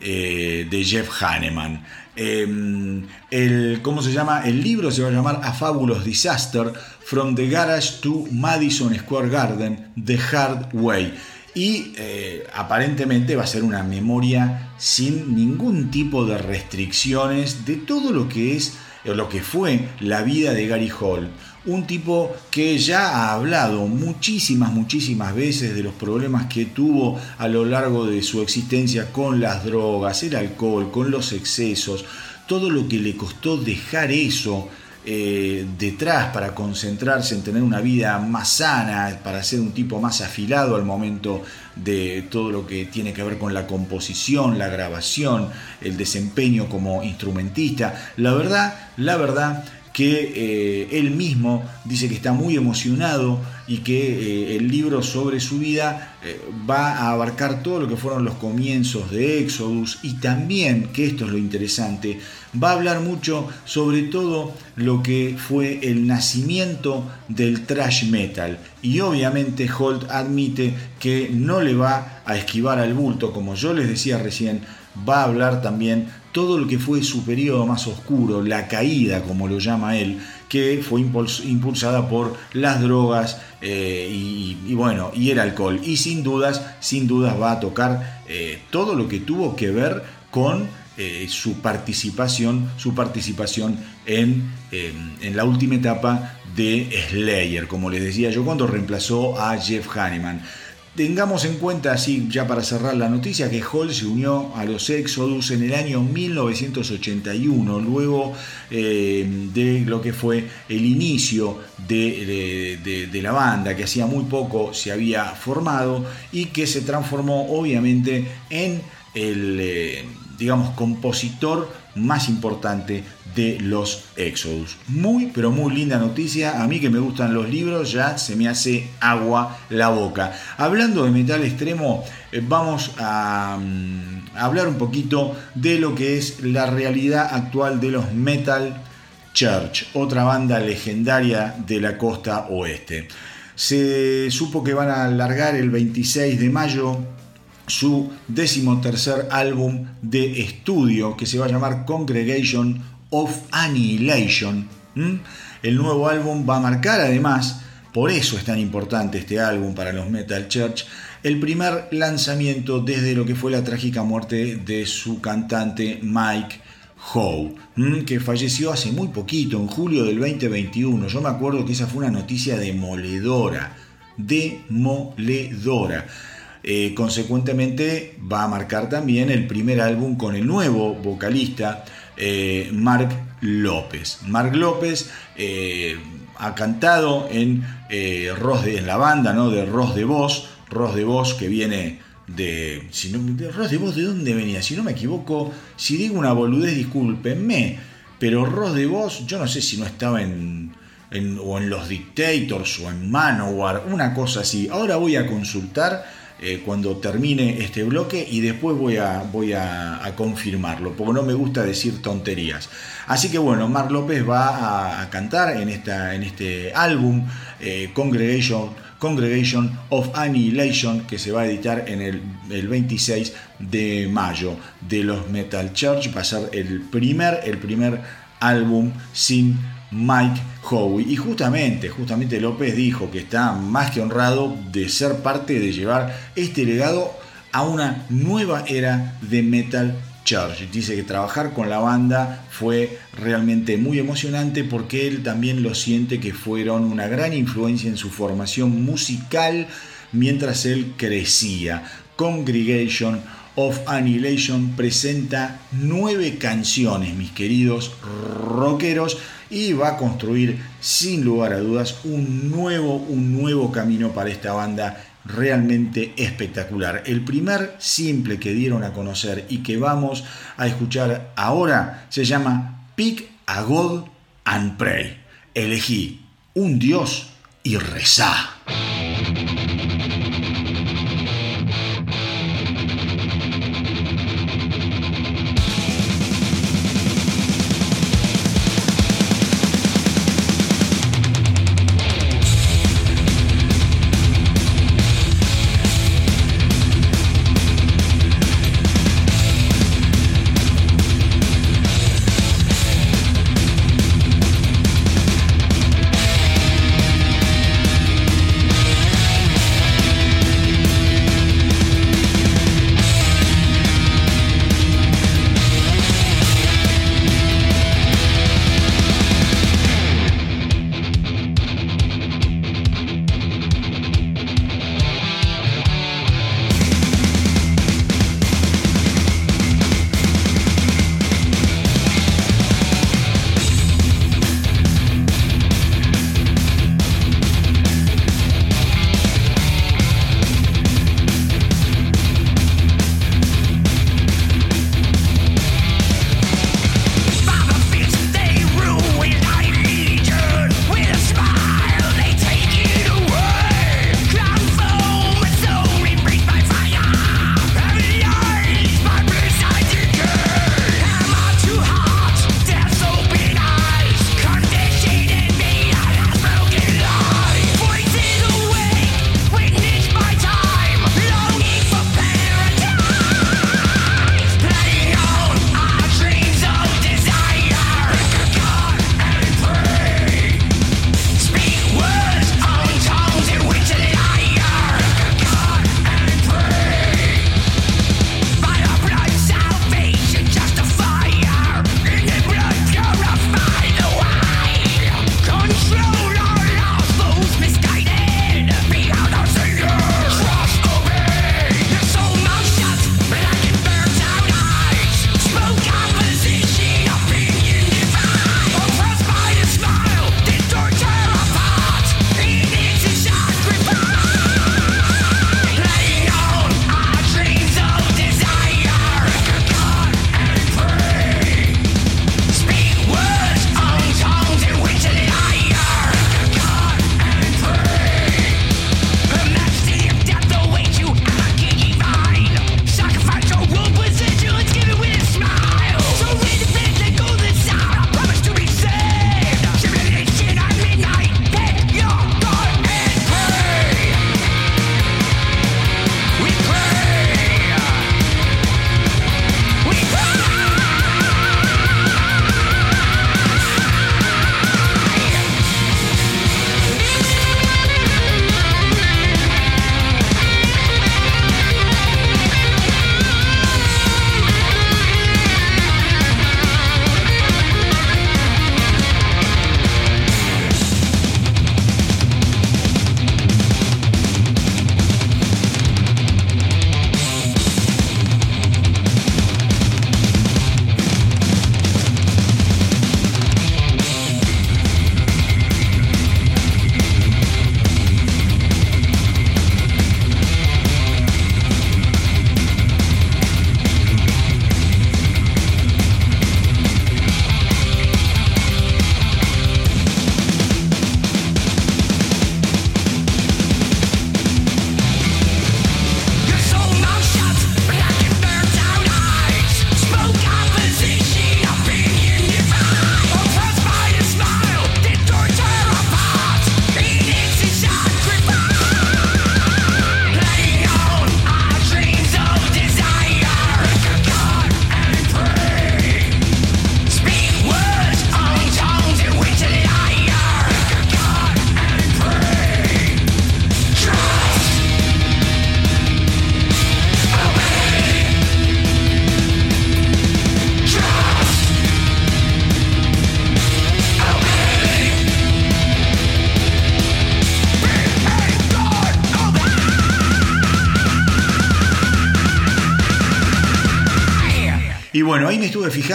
eh, de Jeff Hanneman. Em, el, ¿Cómo se llama? El libro se va a llamar A Fabulous Disaster, From the Garage to Madison Square Garden, The Hard Way. Y eh, aparentemente va a ser una memoria sin ningún tipo de restricciones de todo lo que es lo que fue la vida de Gary Hall un tipo que ya ha hablado muchísimas, muchísimas veces de los problemas que tuvo a lo largo de su existencia con las drogas, el alcohol, con los excesos, todo lo que le costó dejar eso eh, detrás para concentrarse en tener una vida más sana, para ser un tipo más afilado al momento de todo lo que tiene que ver con la composición, la grabación, el desempeño como instrumentista. La verdad, la verdad que eh, él mismo dice que está muy emocionado y que eh, el libro sobre su vida eh, va a abarcar todo lo que fueron los comienzos de Exodus y también, que esto es lo interesante, va a hablar mucho sobre todo lo que fue el nacimiento del thrash metal. Y obviamente Holt admite que no le va a esquivar al bulto, como yo les decía recién, va a hablar también todo lo que fue su periodo más oscuro, la caída, como lo llama él, que fue impulsada por las drogas eh, y, bueno, y el alcohol. Y sin dudas, sin dudas va a tocar eh, todo lo que tuvo que ver con eh, su participación, su participación en, en, la última etapa de Slayer, como les decía yo, cuando reemplazó a Jeff Hanneman. Tengamos en cuenta, así ya para cerrar la noticia, que Hall se unió a los Exodus en el año 1981, luego eh, de lo que fue el inicio de, la banda, que hacía muy poco se había formado y que se transformó obviamente en el, eh, digamos, compositor más importante de los Exodus. Muy, pero muy linda noticia. A mí que me gustan los libros, ya se me hace agua la boca. Hablando de metal extremo, eh, vamos a, mm, hablar un poquito de lo que es la realidad actual de los Metal Church, otra banda legendaria de la costa oeste. Se supo que van a largar el 26 de mayo su decimotercer álbum de estudio que se va a llamar Congregation of Annihilation. El nuevo álbum va a marcar además, por eso es tan importante este álbum para los Metal Church, el primer lanzamiento desde lo que fue la trágica muerte de su cantante Mike Howe, que falleció hace muy poquito, en julio del 2021. Yo me acuerdo que esa fue una noticia demoledora, demoledora. Eh, consecuentemente va a marcar también el primer álbum con el nuevo vocalista eh, Mark López. Mark López eh, ha cantado en, de, en la banda ¿no? de Ross de Voz, Ross de Voz que viene de, si no, de Ross de Voz de dónde venía, si no me equivoco, si digo una boludez discúlpenme, pero Ross de Voz yo no sé si no estaba en, o en los Dictators o en Manowar, una cosa así. Ahora voy a consultar eh, cuando termine este bloque y después voy, a, voy a, confirmarlo, porque no me gusta decir tonterías. Así que bueno, Mark López va a, cantar en, esta, en este álbum eh, Congregation, Congregation of Annihilation que se va a editar en el, el, 26 de mayo de los Metal Church. Va a ser el primer, el primer álbum sin Mike Howe. Y justamente, justamente López dijo que está más que honrado de ser parte de llevar este legado a una nueva era de Metal Church. Dice que trabajar con la banda fue realmente muy emocionante porque él también lo siente que fueron una gran influencia en su formación musical mientras él crecía. Congregation of Annihilation presenta nueve canciones, mis queridos rockeros, y va a construir sin lugar a dudas un nuevo, un nuevo camino para esta banda realmente espectacular. El primer simple que dieron a conocer y que vamos a escuchar ahora se llama Pick a God and Pray. Elegí un Dios y rezá.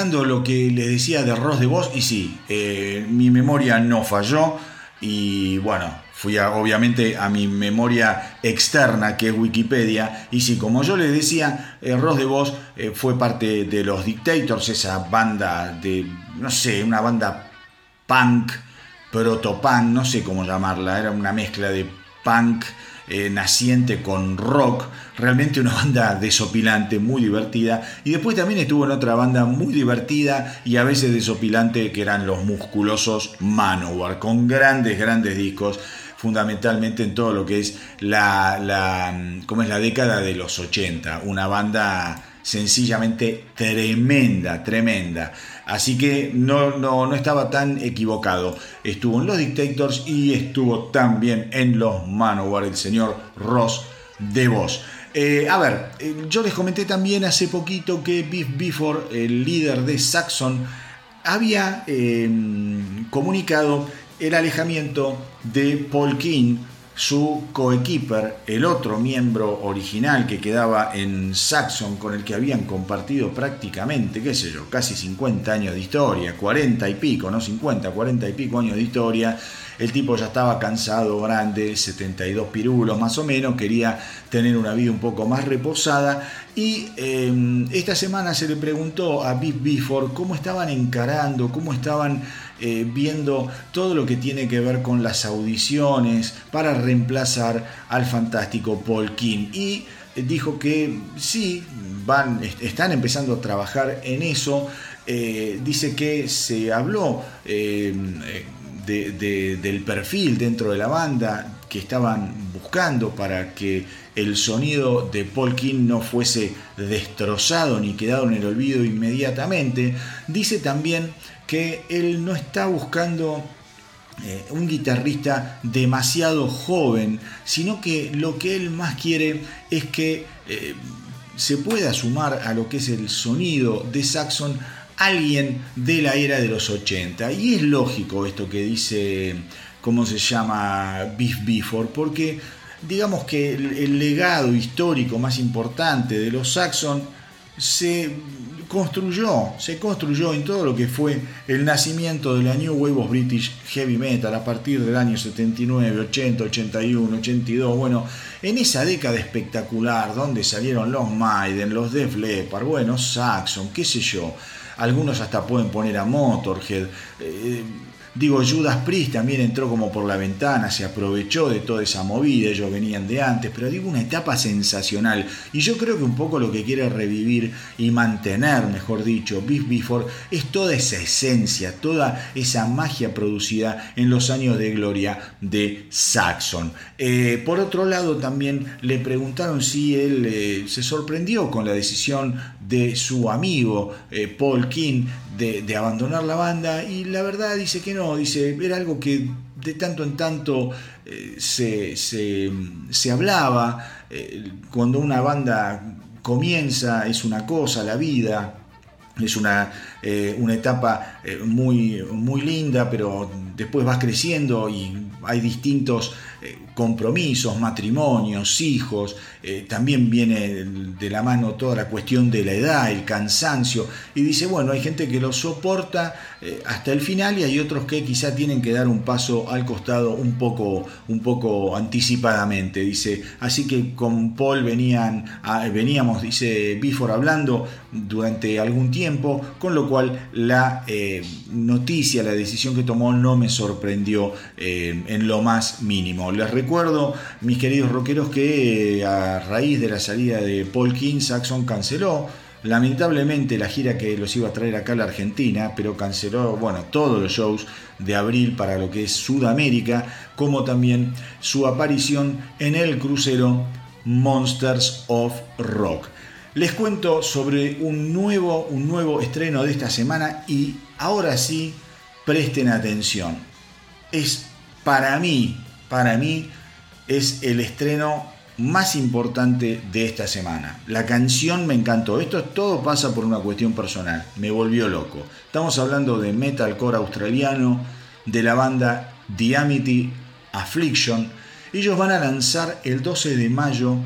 Lo que les decía de Ross de Vos y sí, eh, mi memoria no falló y bueno, fui obviamente a mi memoria externa que es Wikipedia y sí, como yo les decía, eh, Ross de Vos eh, fue parte de los Dictators, esa banda de, no sé, una banda punk, protopunk, no sé cómo llamarla, era una mezcla de punk eh, naciente con rock, realmente una banda desopilante, muy divertida. Y después también estuvo en otra banda muy divertida y a veces desopilante que eran los musculosos Manowar, con grandes, grandes discos fundamentalmente en todo lo que es la, la, es la década de los 80, una banda sencillamente tremenda, tremenda. Así que no, no, no, estaba tan equivocado. Estuvo en los Dictators y estuvo también en los Manowar, el señor Ross de Vos. Eh, a ver, eh, yo les comenté también hace poquito que Biff Bifford, el líder de Saxon, había em, comunicado el alejamiento de Paul King su coequiper, el otro miembro original que quedaba en Saxon, con el que habían compartido prácticamente, qué sé yo, casi 50 años de historia, 40 y pico, no 50, 40 y pico años de historia. El tipo ya estaba cansado, grande, 72 pirulos más o menos, quería tener una vida un poco más reposada. Y em, esta semana se le preguntó a Biff Bifford cómo estaban encarando, cómo estaban eh, viendo todo lo que tiene que ver con las audiciones para reemplazar al fantástico Paul King. Y dijo que sí, van, están empezando a trabajar en eso. Eh, dice que se habló eh, del perfil dentro de la banda que estaban buscando para que el sonido de Paul King no fuese destrozado ni quedado en el olvido inmediatamente. Dice también que él no está buscando eh, un guitarrista demasiado joven, sino que lo que él más quiere es que eh, se pueda sumar a lo que es el sonido de Saxon alguien de la era de los 80. Y es lógico esto que dice, ¿cómo se llama? Biff Bifford, porque digamos que el legado histórico más importante de los Saxon se construyó, se construyó en todo lo que fue el nacimiento de la New Wave of British Heavy Metal a partir del año 79, 80, 81, 82. Bueno, en esa década espectacular donde salieron los Maiden, los Def Leppard, bueno, Saxon, qué sé yo. Algunos hasta pueden poner a Motorhead. Eh, Digo, Judas Priest también entró como por la ventana, se aprovechó de toda esa movida, ellos venían de antes, pero digo, una etapa sensacional. Y yo creo que un poco lo que quiere revivir y mantener, mejor dicho, Biff Bifford, es toda esa esencia, toda esa magia producida en los años de gloria de Saxon. Eh, por otro lado, también le preguntaron si él eh, se sorprendió con la decisión de su amigo eh, Paul King de, abandonar la banda y la verdad dice que no, dice, era algo que de tanto en tanto eh, se, hablaba, eh, cuando una banda comienza es una cosa, la vida, es una, una etapa muy, muy linda, pero después vas creciendo y hay distintos compromisos, matrimonios, hijos, eh, también viene de la mano toda la cuestión de la edad, el cansancio, y dice, bueno, hay gente que lo soporta eh, hasta el final y hay otros que quizá tienen que dar un paso al costado un poco, un poco anticipadamente, dice, así que con Paul venían, veníamos, dice Bifford, hablando durante algún tiempo, con lo cual la eh, noticia, la decisión que tomó no me sorprendió en lo más mínimo. Recuerdo, mis queridos rockeros, que eh, a raíz de la salida de Paul King, Saxon canceló lamentablemente la gira que los iba a traer acá a la Argentina, pero canceló, bueno, todos los shows de abril para lo que es Sudamérica, como también su aparición en el crucero Monsters of Rock. Les cuento sobre un nuevo, un nuevo estreno de esta semana y ahora sí, presten atención. Es para mí, para mí, es el estreno más importante de esta semana. La canción me encantó. Esto todo pasa por una cuestión personal. Me volvió loco. Estamos hablando de metalcore australiano, de la banda The Affliction. Ellos van a lanzar el 12 de mayo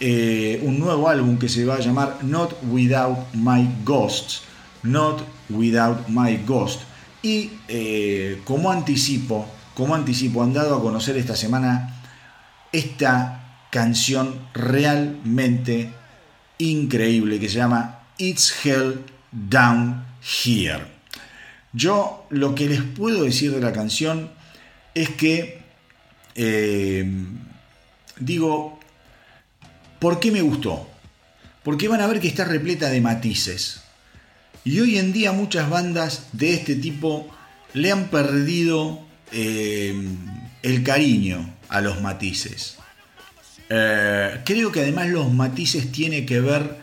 eh, un nuevo álbum que se va a llamar Not Without My Ghosts. Not Without My Ghost. Y eh, como anticipo, como anticipo, han dado a conocer esta semana esta canción realmente increíble que se llama It's Hell Down Here. Yo lo que les puedo decir de la canción es que eh, digo, ¿por qué me gustó? Porque van a ver que está repleta de matices. Y hoy en día muchas bandas de este tipo le han perdido eh, el cariño a los matices. Eh, creo que además los matices tiene que ver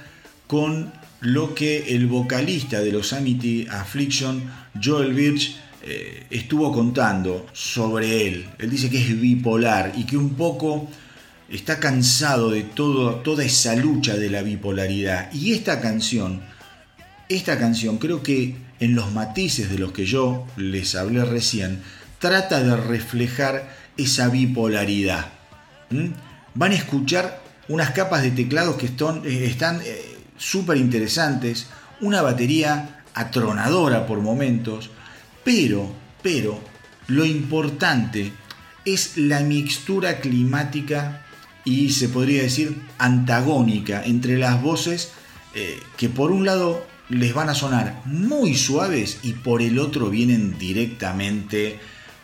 con lo que el vocalista de los Amity Affliction, Joel Birch, eh, estuvo contando sobre él. Él dice que es bipolar y que un poco está cansado de todo, toda esa lucha de la bipolaridad. Y esta canción, esta canción creo que en los matices de los que yo les hablé recién, trata de reflejar esa bipolaridad. Van a escuchar unas capas de teclados que están, eh, están eh, súper interesantes, una batería atronadora por momentos, pero, pero, lo importante es la mixtura climática y se podría decir antagónica entre las voces eh, que por un lado les van a sonar muy suaves y por el otro vienen directamente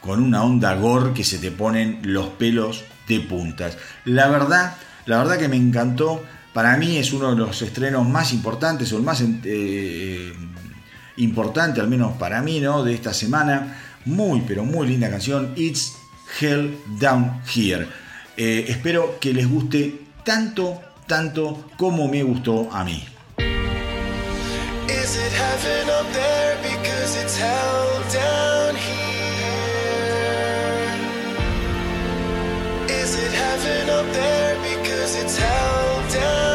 con una onda gore que se te ponen los pelos de puntas. La verdad, la verdad que me encantó. Para mí es uno de los estrenos más importantes o el más eh, importante, al menos para mí, ¿no? De esta semana. Muy, pero muy linda canción. It's Hell Down Here. Eh, espero que les guste tanto, tanto como me gustó a mí. Heaven up there because it's held down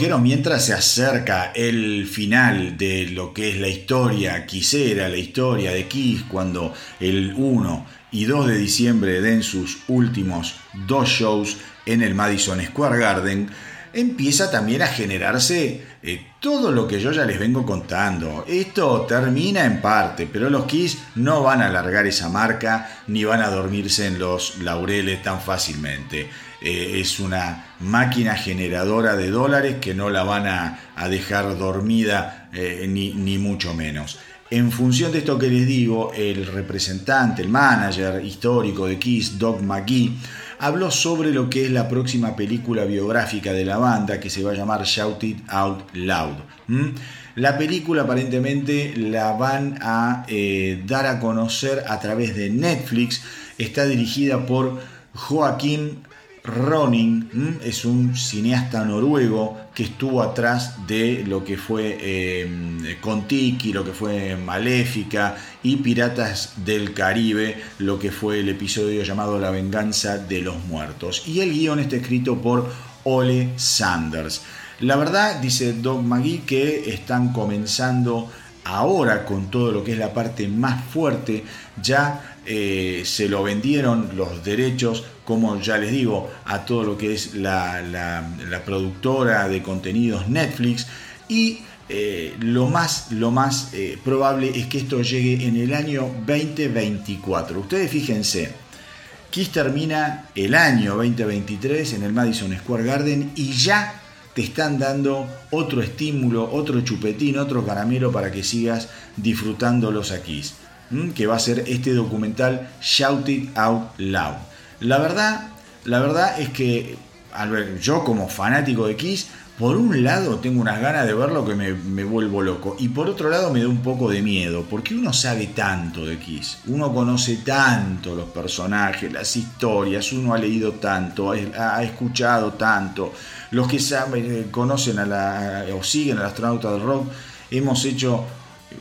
mientras se acerca el final de lo que es la historia quisera, la historia de Kiss, cuando el 1 y 2 de diciembre den sus últimos dos shows en el Madison Square Garden, empieza también a generarse eh, todo lo que yo ya les vengo contando. Esto termina en parte, pero los Kiss no van a alargar esa marca ni van a dormirse en los laureles tan fácilmente. Eh, es una máquina generadora de dólares que no la van a, dejar dormida eh, ni, ni mucho menos. En función de esto que les digo, el representante, el manager histórico de Kiss, Doug McGee, habló sobre lo que es la próxima película biográfica de la banda que se va a llamar Shout It Out Loud. La película aparentemente la van a eh, dar a conocer a través de Netflix. Está dirigida por Joaquín Ronin es un cineasta noruego que estuvo atrás de lo que fue eh, Contiki, lo que fue Maléfica y Piratas del Caribe, lo que fue el episodio llamado La venganza de los muertos. Y el guion está escrito por Ole Sanders. La verdad, dice Doug McGee, que están comenzando ahora con todo lo que es la parte más fuerte, ya eh, se lo vendieron los derechos, como ya les digo, a todo lo que es la, productora de contenidos Netflix y eh, lo más, lo más eh, probable es que esto llegue en el año 2024. Ustedes fíjense, Kiss termina el año 2023 en el Madison Square Garden y ya te están dando otro estímulo, otro chupetín, otro caramelo para que sigas disfrutándolos aquí que va a ser este documental Shout It Out Loud. La verdad, la verdad es que yo como fanático de Kiss, por un lado tengo unas ganas de verlo que me, me, vuelvo loco y por otro lado me da un poco de miedo porque uno sabe tanto de Kiss, uno conoce tanto los personajes, las historias, uno ha leído tanto, ha, escuchado tanto, los que saben, eh, conocen a la, o siguen al astronauta del rock, hemos hecho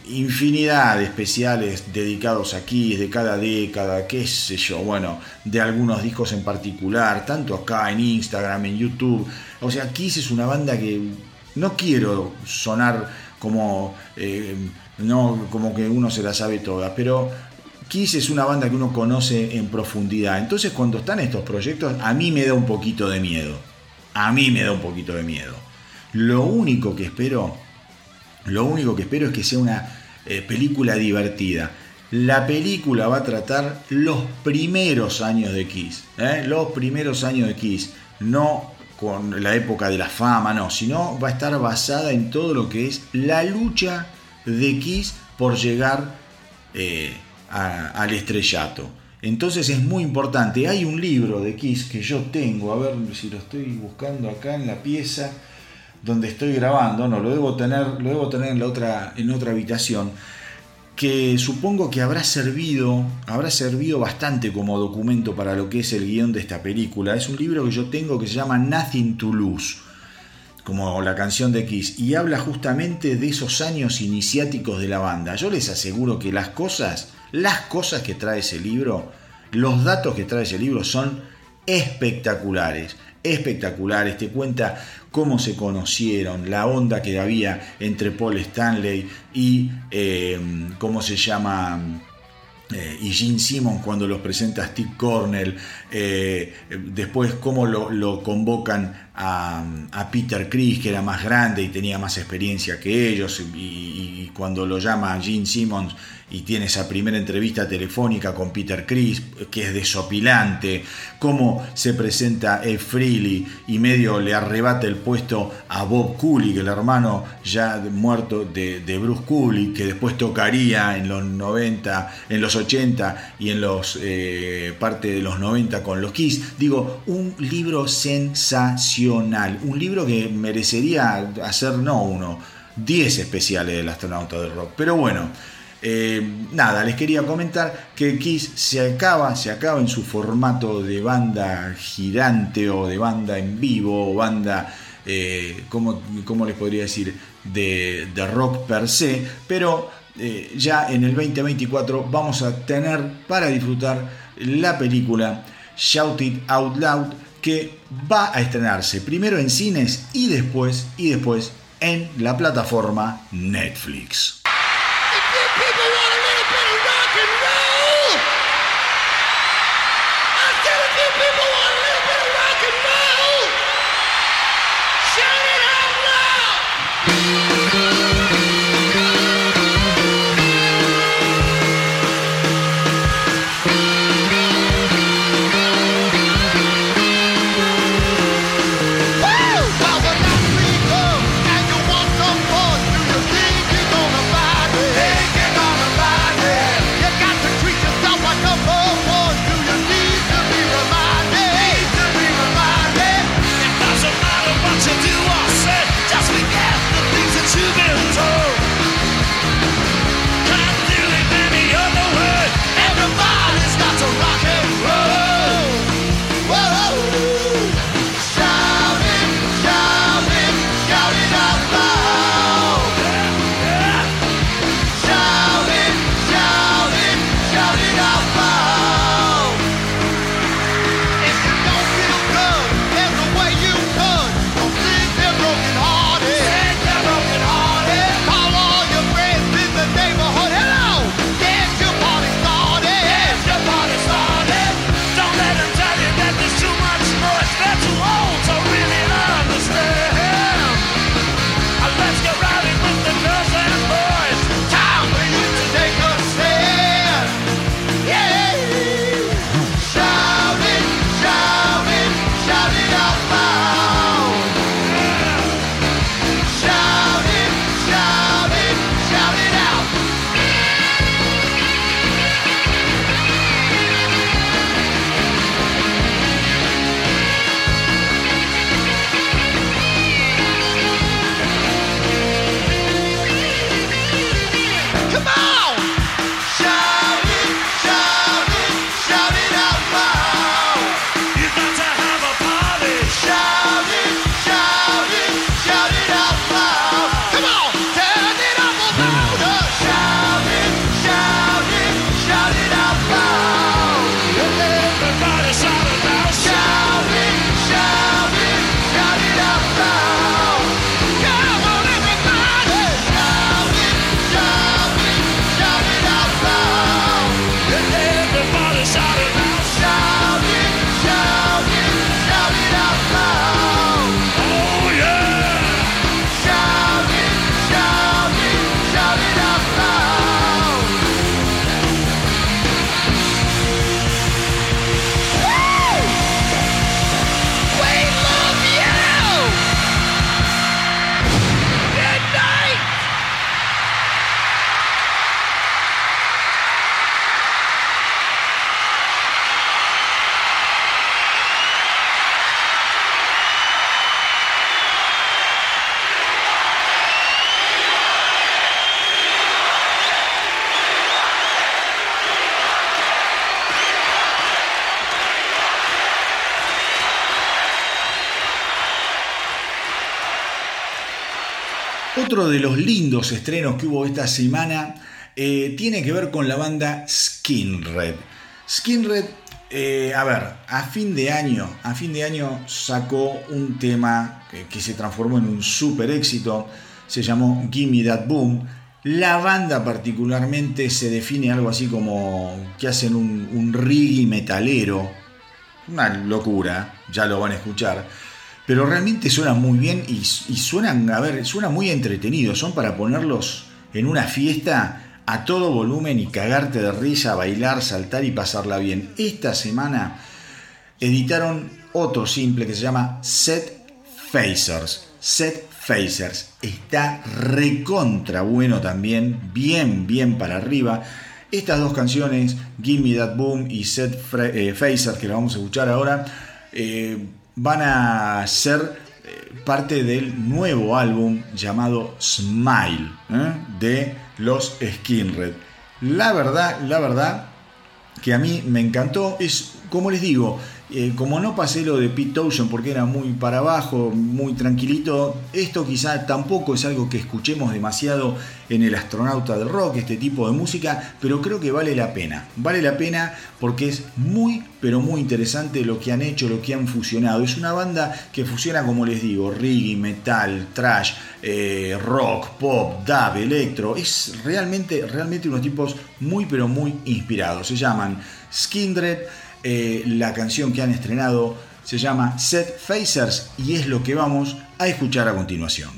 infinidad de especiales dedicados aquí, de cada década, qué sé yo, bueno, de algunos discos en particular, tanto acá en Instagram, en YouTube. O sea, Kiss es una banda que no quiero sonar como, eh, no, como que uno se la sabe toda, pero Kiss es una banda que uno conoce en profundidad. Entonces cuando están estos proyectos, a mí me da un poquito de miedo. A mí me da un poquito de miedo. Lo único que espero lo único que espero es que sea una eh, película divertida. La película va a tratar los primeros años de Kiss, ¿eh? los primeros años de Kiss, no con la época de la fama, no, sino va a estar basada en todo lo que es la lucha de Kiss por llegar eh, al estrellato. Entonces es muy importante. Hay un libro de Kiss que yo tengo, a ver si lo estoy buscando acá en la pieza donde estoy grabando, no, lo debo tener, lo debo tener en, la otra, en otra habitación, que supongo que habrá servido, habrá servido bastante como documento para lo que es el guion de esta película. Es un libro que yo tengo que se llama Nothing to Lose, como la canción de Kiss, y habla justamente de esos años iniciáticos de la banda. Yo les aseguro que las cosas, las cosas que trae ese libro, los datos que trae ese libro son espectaculares espectaculares, te cuenta cómo se conocieron, la onda que había entre Paul Stanley y eh, cómo se llama eh, y Gene Simmons cuando los presenta Steve Cornell, eh, después cómo lo, convocan a, Peter Chris, que era más grande y tenía más experiencia que ellos, y, cuando lo llama Gene Simmons y tiene esa primera entrevista telefónica con Peter Chris, que es desopilante, cómo se presenta Ed Freely y medio le arrebata el puesto a Bob Cooley, el hermano ya muerto de, Bruce Cooley, que después tocaría en los 90, en los 80 y en los eh, parte de los 90 con los Kiss. Digo, un libro sensacional, un libro que merecería hacer no uno, 10 especiales del astronauta del rock. Pero bueno, eh, nada, les quería comentar que Kiss se acaba, se acaba en su formato de banda girante o de banda en vivo o banda, eh, ¿cómo, les podría decir? De, rock per se, pero eh, ya en el 2024 vamos a tener para disfrutar la película Shout It Out Loud que va a estrenarse primero en cines y después, y después en la plataforma Netflix. Otro de los lindos estrenos que hubo esta semana eh, tiene que ver con la banda Skinred. Skinred, eh, a ver, a fin de año, a fin de año sacó un tema que, se transformó en un super éxito. Se llamó Gimme That Boom. La banda particularmente se define algo así como que hacen un, un reggae metalero. Una locura, ya lo van a escuchar pero realmente suenan muy bien y, suenan, a ver, suenan muy entretenidos. Son para ponerlos en una fiesta a todo volumen y cagarte de risa, bailar, saltar y pasarla bien. Esta semana editaron otro simple que se llama Set Facers. Set Facers. Está recontra bueno también, bien, bien para arriba. Estas dos canciones, Gimme That Boom y Set eh, Facers, que la vamos a escuchar ahora, eh, van a ser eh, parte del nuevo álbum llamado Smile ¿eh? de los Skinred. La verdad, la verdad que a mí me encantó es, como les digo, Eh, como no pasé lo de Pete Townshend porque era muy para abajo, muy tranquilito, esto quizá tampoco es algo que escuchemos demasiado en el astronauta del rock, este tipo de música, pero creo que vale la pena. Vale la pena porque es muy, pero muy interesante lo que han hecho, lo que han fusionado. Es una banda que fusiona, como les digo, reggae, metal, trash, eh, rock, pop, dub, electro. Es realmente, realmente unos tipos muy, pero muy inspirados. Se llaman Skindred. Eh, la canción que han estrenado se llama Set Facers y es lo que vamos a escuchar a continuación.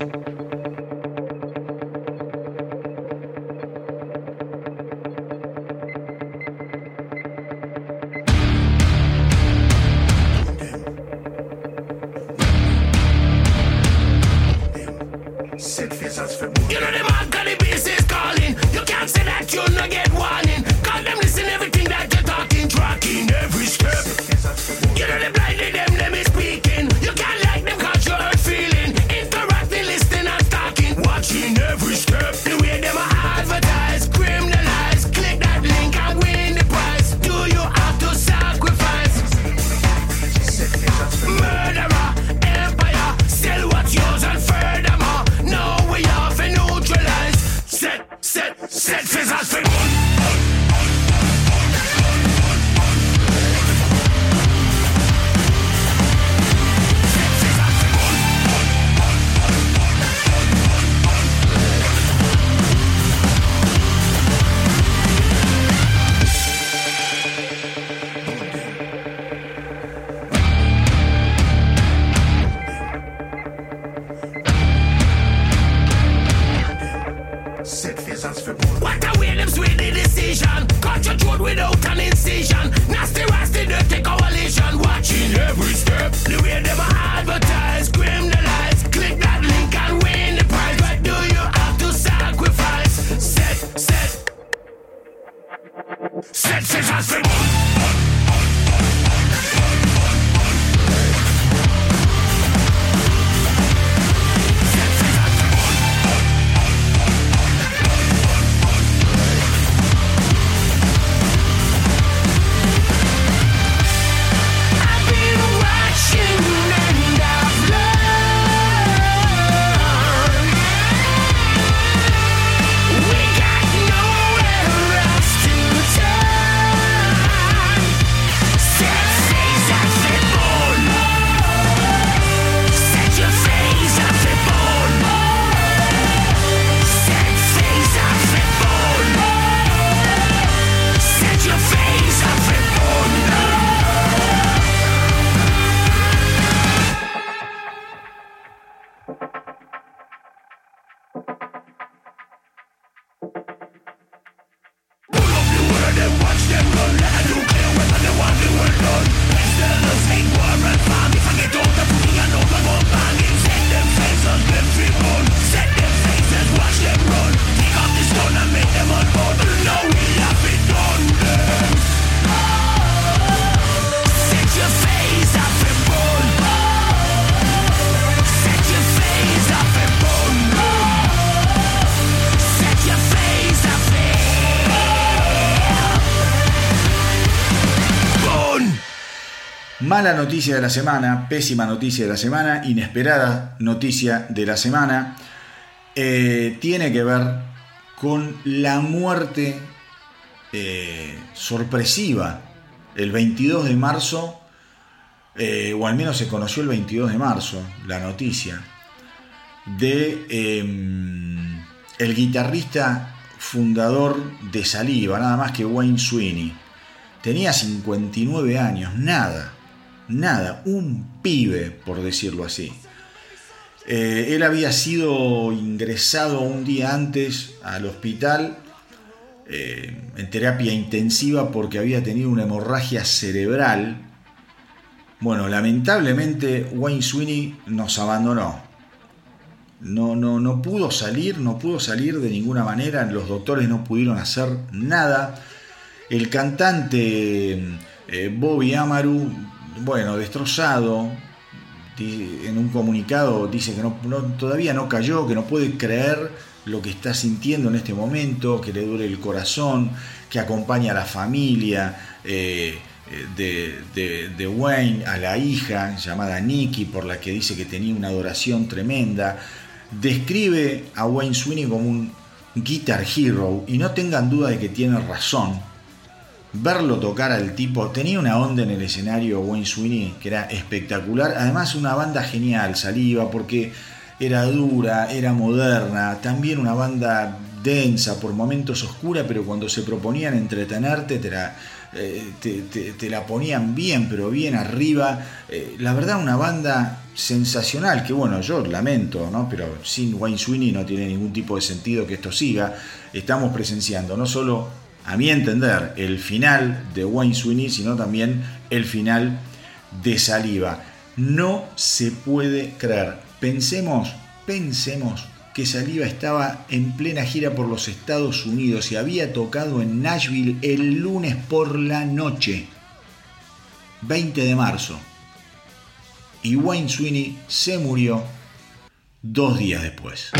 Mala noticia de la semana, pésima noticia de la semana, inesperada noticia de la semana, eh, tiene que ver con la muerte eh, sorpresiva. El 22 de marzo, eh, o al menos se conoció el 22 de marzo la noticia, de em, el guitarrista fundador de Saliva, nada más que Wayne Sweeney. Tenía 59 años, nada, nada, un pibe, por decirlo así. Eh, él había sido ingresado un día antes al hospital eh, en terapia intensiva porque había tenido una hemorragia cerebral. Bueno, lamentablemente Wayne Sweeney nos abandonó. No, no, no pudo salir, no pudo salir de ninguna manera. Los doctores no pudieron hacer nada. El cantante eh, Bobby Amaru, bueno, destrozado. En un comunicado dice que no, todavía no cayó, que no puede creer lo que está sintiendo en este momento, que le duele el corazón, que acompaña a la familia, eh, de, de, de, Wayne a la hija llamada Nikki, por la que dice que tenía una adoración tremenda. Describe a Wayne Sweeney como un Guitar Hero y no tengan duda de que tiene razón. Verlo tocar al tipo, tenía una onda en el escenario Wayne Sweeney que era espectacular. Además una banda genial, Saliva, porque era dura, era moderna, también una banda densa, por momentos oscura, pero cuando se proponían entretenerte te la, eh, ponían bien, pero bien arriba. Eh, la verdad, una banda sensacional, que bueno, yo lamento, ¿no? pero sin Wayne Sweeney no tiene ningún tipo de sentido que esto siga. Estamos presenciando no solo, a mi entender, el final de Wayne Sweeney, sino también el final de Saliva. No se puede creer. Pensemos, pensemos que Saliva estaba en plena gira por los Estados Unidos y había tocado en Nashville el lunes por la noche, 20 de marzo. Y Wayne Sweeney se murió dos días después.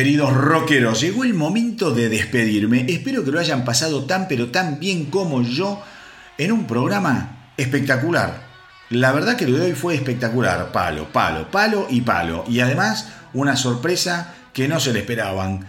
Queridos rockeros, llegó el momento de despedirme. Espero que lo hayan pasado tan pero tan bien como yo en un programa espectacular. La verdad que lo de hoy fue espectacular. Palo, palo, palo y palo. Y además una sorpresa que no se le esperaban.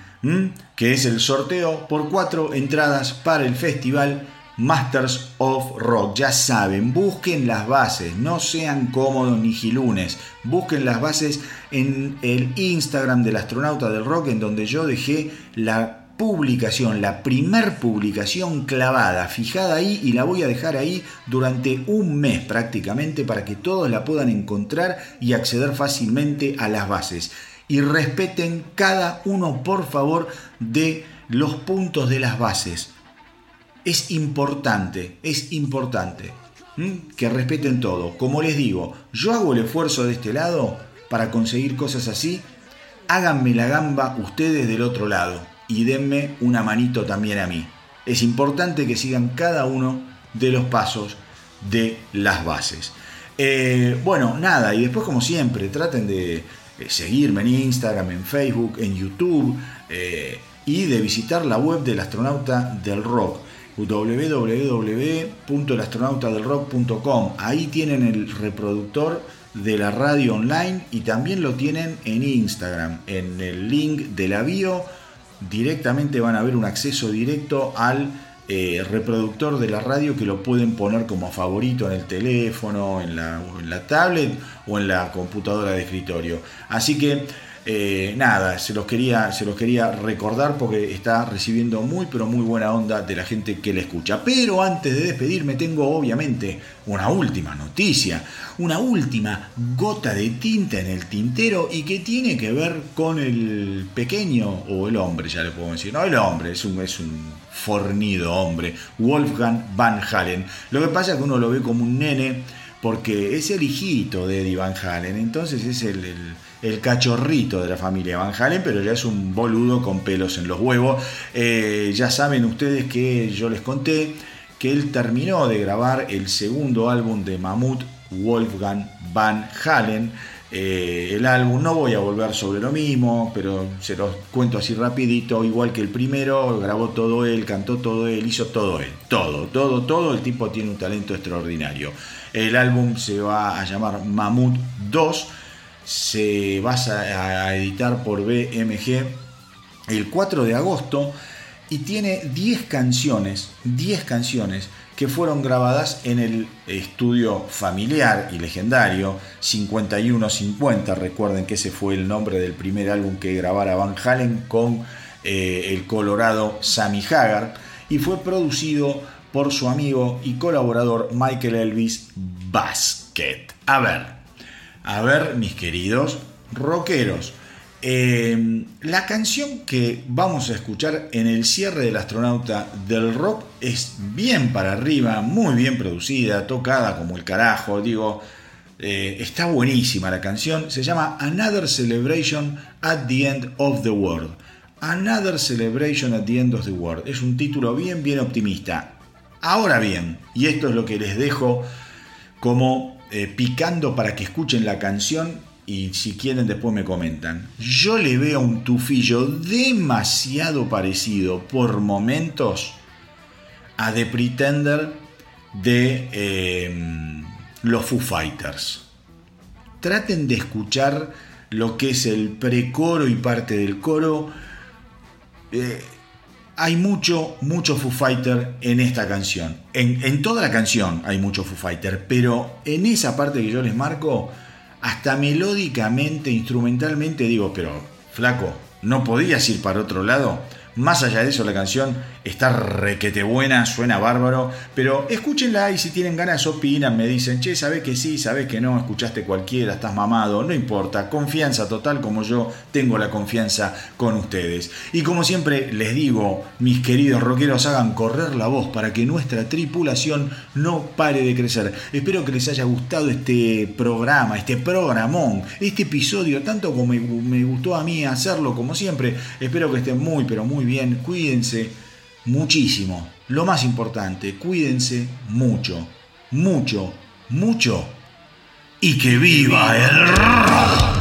que es el sorteo por cuatro entradas para el festival Masters of Rock. Ya saben, busquen las bases, no sean cómodos ni gilunes. Busquen las bases en el Instagram del astronauta del rock, en donde yo dejé la publicación, la primer publicación clavada, fijada ahí y la voy a dejar ahí durante un mes prácticamente para que todos la puedan encontrar y acceder fácilmente a las bases. Y respeten cada uno, por favor, de los puntos de las bases. Es importante, es importante que respeten todo. Como les digo, yo hago el esfuerzo de este lado para conseguir cosas así. Háganme la gamba ustedes del otro lado y denme una manito también a mí. Es importante que sigan cada uno de los pasos de las bases. Eh, bueno, nada, y después como siempre, traten de eh, seguirme en Instagram, en Facebook, en YouTube eh, y de visitar la web del astronauta del rock www.elastronautadelrock.com ahí tienen el reproductor de la radio online y también lo tienen en Instagram en el link de la bio directamente van a ver un acceso directo al eh, reproductor de la radio que lo pueden poner como favorito en el teléfono, en la, en la tablet o en la computadora de escritorio. Así que eh, nada, se los, quería, se los quería recordar porque está recibiendo muy pero muy buena onda de la gente que le escucha. Pero antes de despedirme tengo obviamente una última noticia, una última gota de tinta en el tintero y que tiene que ver con el pequeño o el hombre, ya le puedo decir. No, el hombre, es un, es un fornido hombre, Wolfgang Van Halen. Lo que pasa es que uno lo ve como un nene porque es el hijito de Eddie Van Halen, entonces es el el cachorrito de la familia Van Halen, pero ya es un boludo con pelos en los huevos. Eh, ya saben ustedes que yo les conté que él terminó de grabar el segundo álbum de Mamut Wolfgang Van Halen. Eh, el álbum, no voy a volver sobre lo mismo, pero se los cuento así rapidito, igual que el primero, grabó todo él, cantó todo él, hizo todo él, todo, todo, todo, el tipo tiene un talento extraordinario. El álbum se va a llamar Mamut 2 se va a editar por BMG el 4 de agosto y tiene 10 canciones, 10 canciones que fueron grabadas en el estudio familiar y legendario 5150. Recuerden que ese fue el nombre del primer álbum que grabara Van Halen con eh, el colorado Sammy Hagar y fue producido por su amigo y colaborador Michael Elvis Basket. A ver, a ver, mis queridos rockeros, eh, la canción que vamos a escuchar en el cierre del astronauta del rock es bien para arriba, muy bien producida, tocada como el carajo, digo, eh, está buenísima la canción, se llama Another Celebration at the End of the World. Another Celebration at the End of the World. Es un título bien, bien optimista. Ahora bien, y esto es lo que les dejo como eh, picando para que escuchen la canción y si quieren después me comentan. Yo le veo un tufillo demasiado parecido por momentos a The Pretender de em, los Foo Fighters. Traten de escuchar lo que es el precoro y parte del coro. Eh, hay mucho, mucho Foo Fighter en esta canción. En, toda la canción hay mucho Foo Fighter, pero en esa parte que yo les marco, hasta melódicamente, instrumentalmente, digo, pero flaco, ¿no podías ir para otro lado? Más allá de eso, la canción está requete buena, suena bárbaro, pero escúchenla y si tienen ganas opinan, me dicen, che, sabes que sí, sabes que no, escuchaste cualquiera, estás mamado, no importa, confianza total como yo tengo la confianza con ustedes. Y como siempre les digo, mis queridos rockeros, hagan correr la voz para que nuestra tripulación no pare de crecer. Espero que les haya gustado este programa, este programón, este episodio, tanto como me gustó a mí hacerlo como siempre. Espero que estén muy, pero muy bien, cuídense muchísimo. Lo más importante, cuídense mucho, mucho, mucho. Y que viva el rock.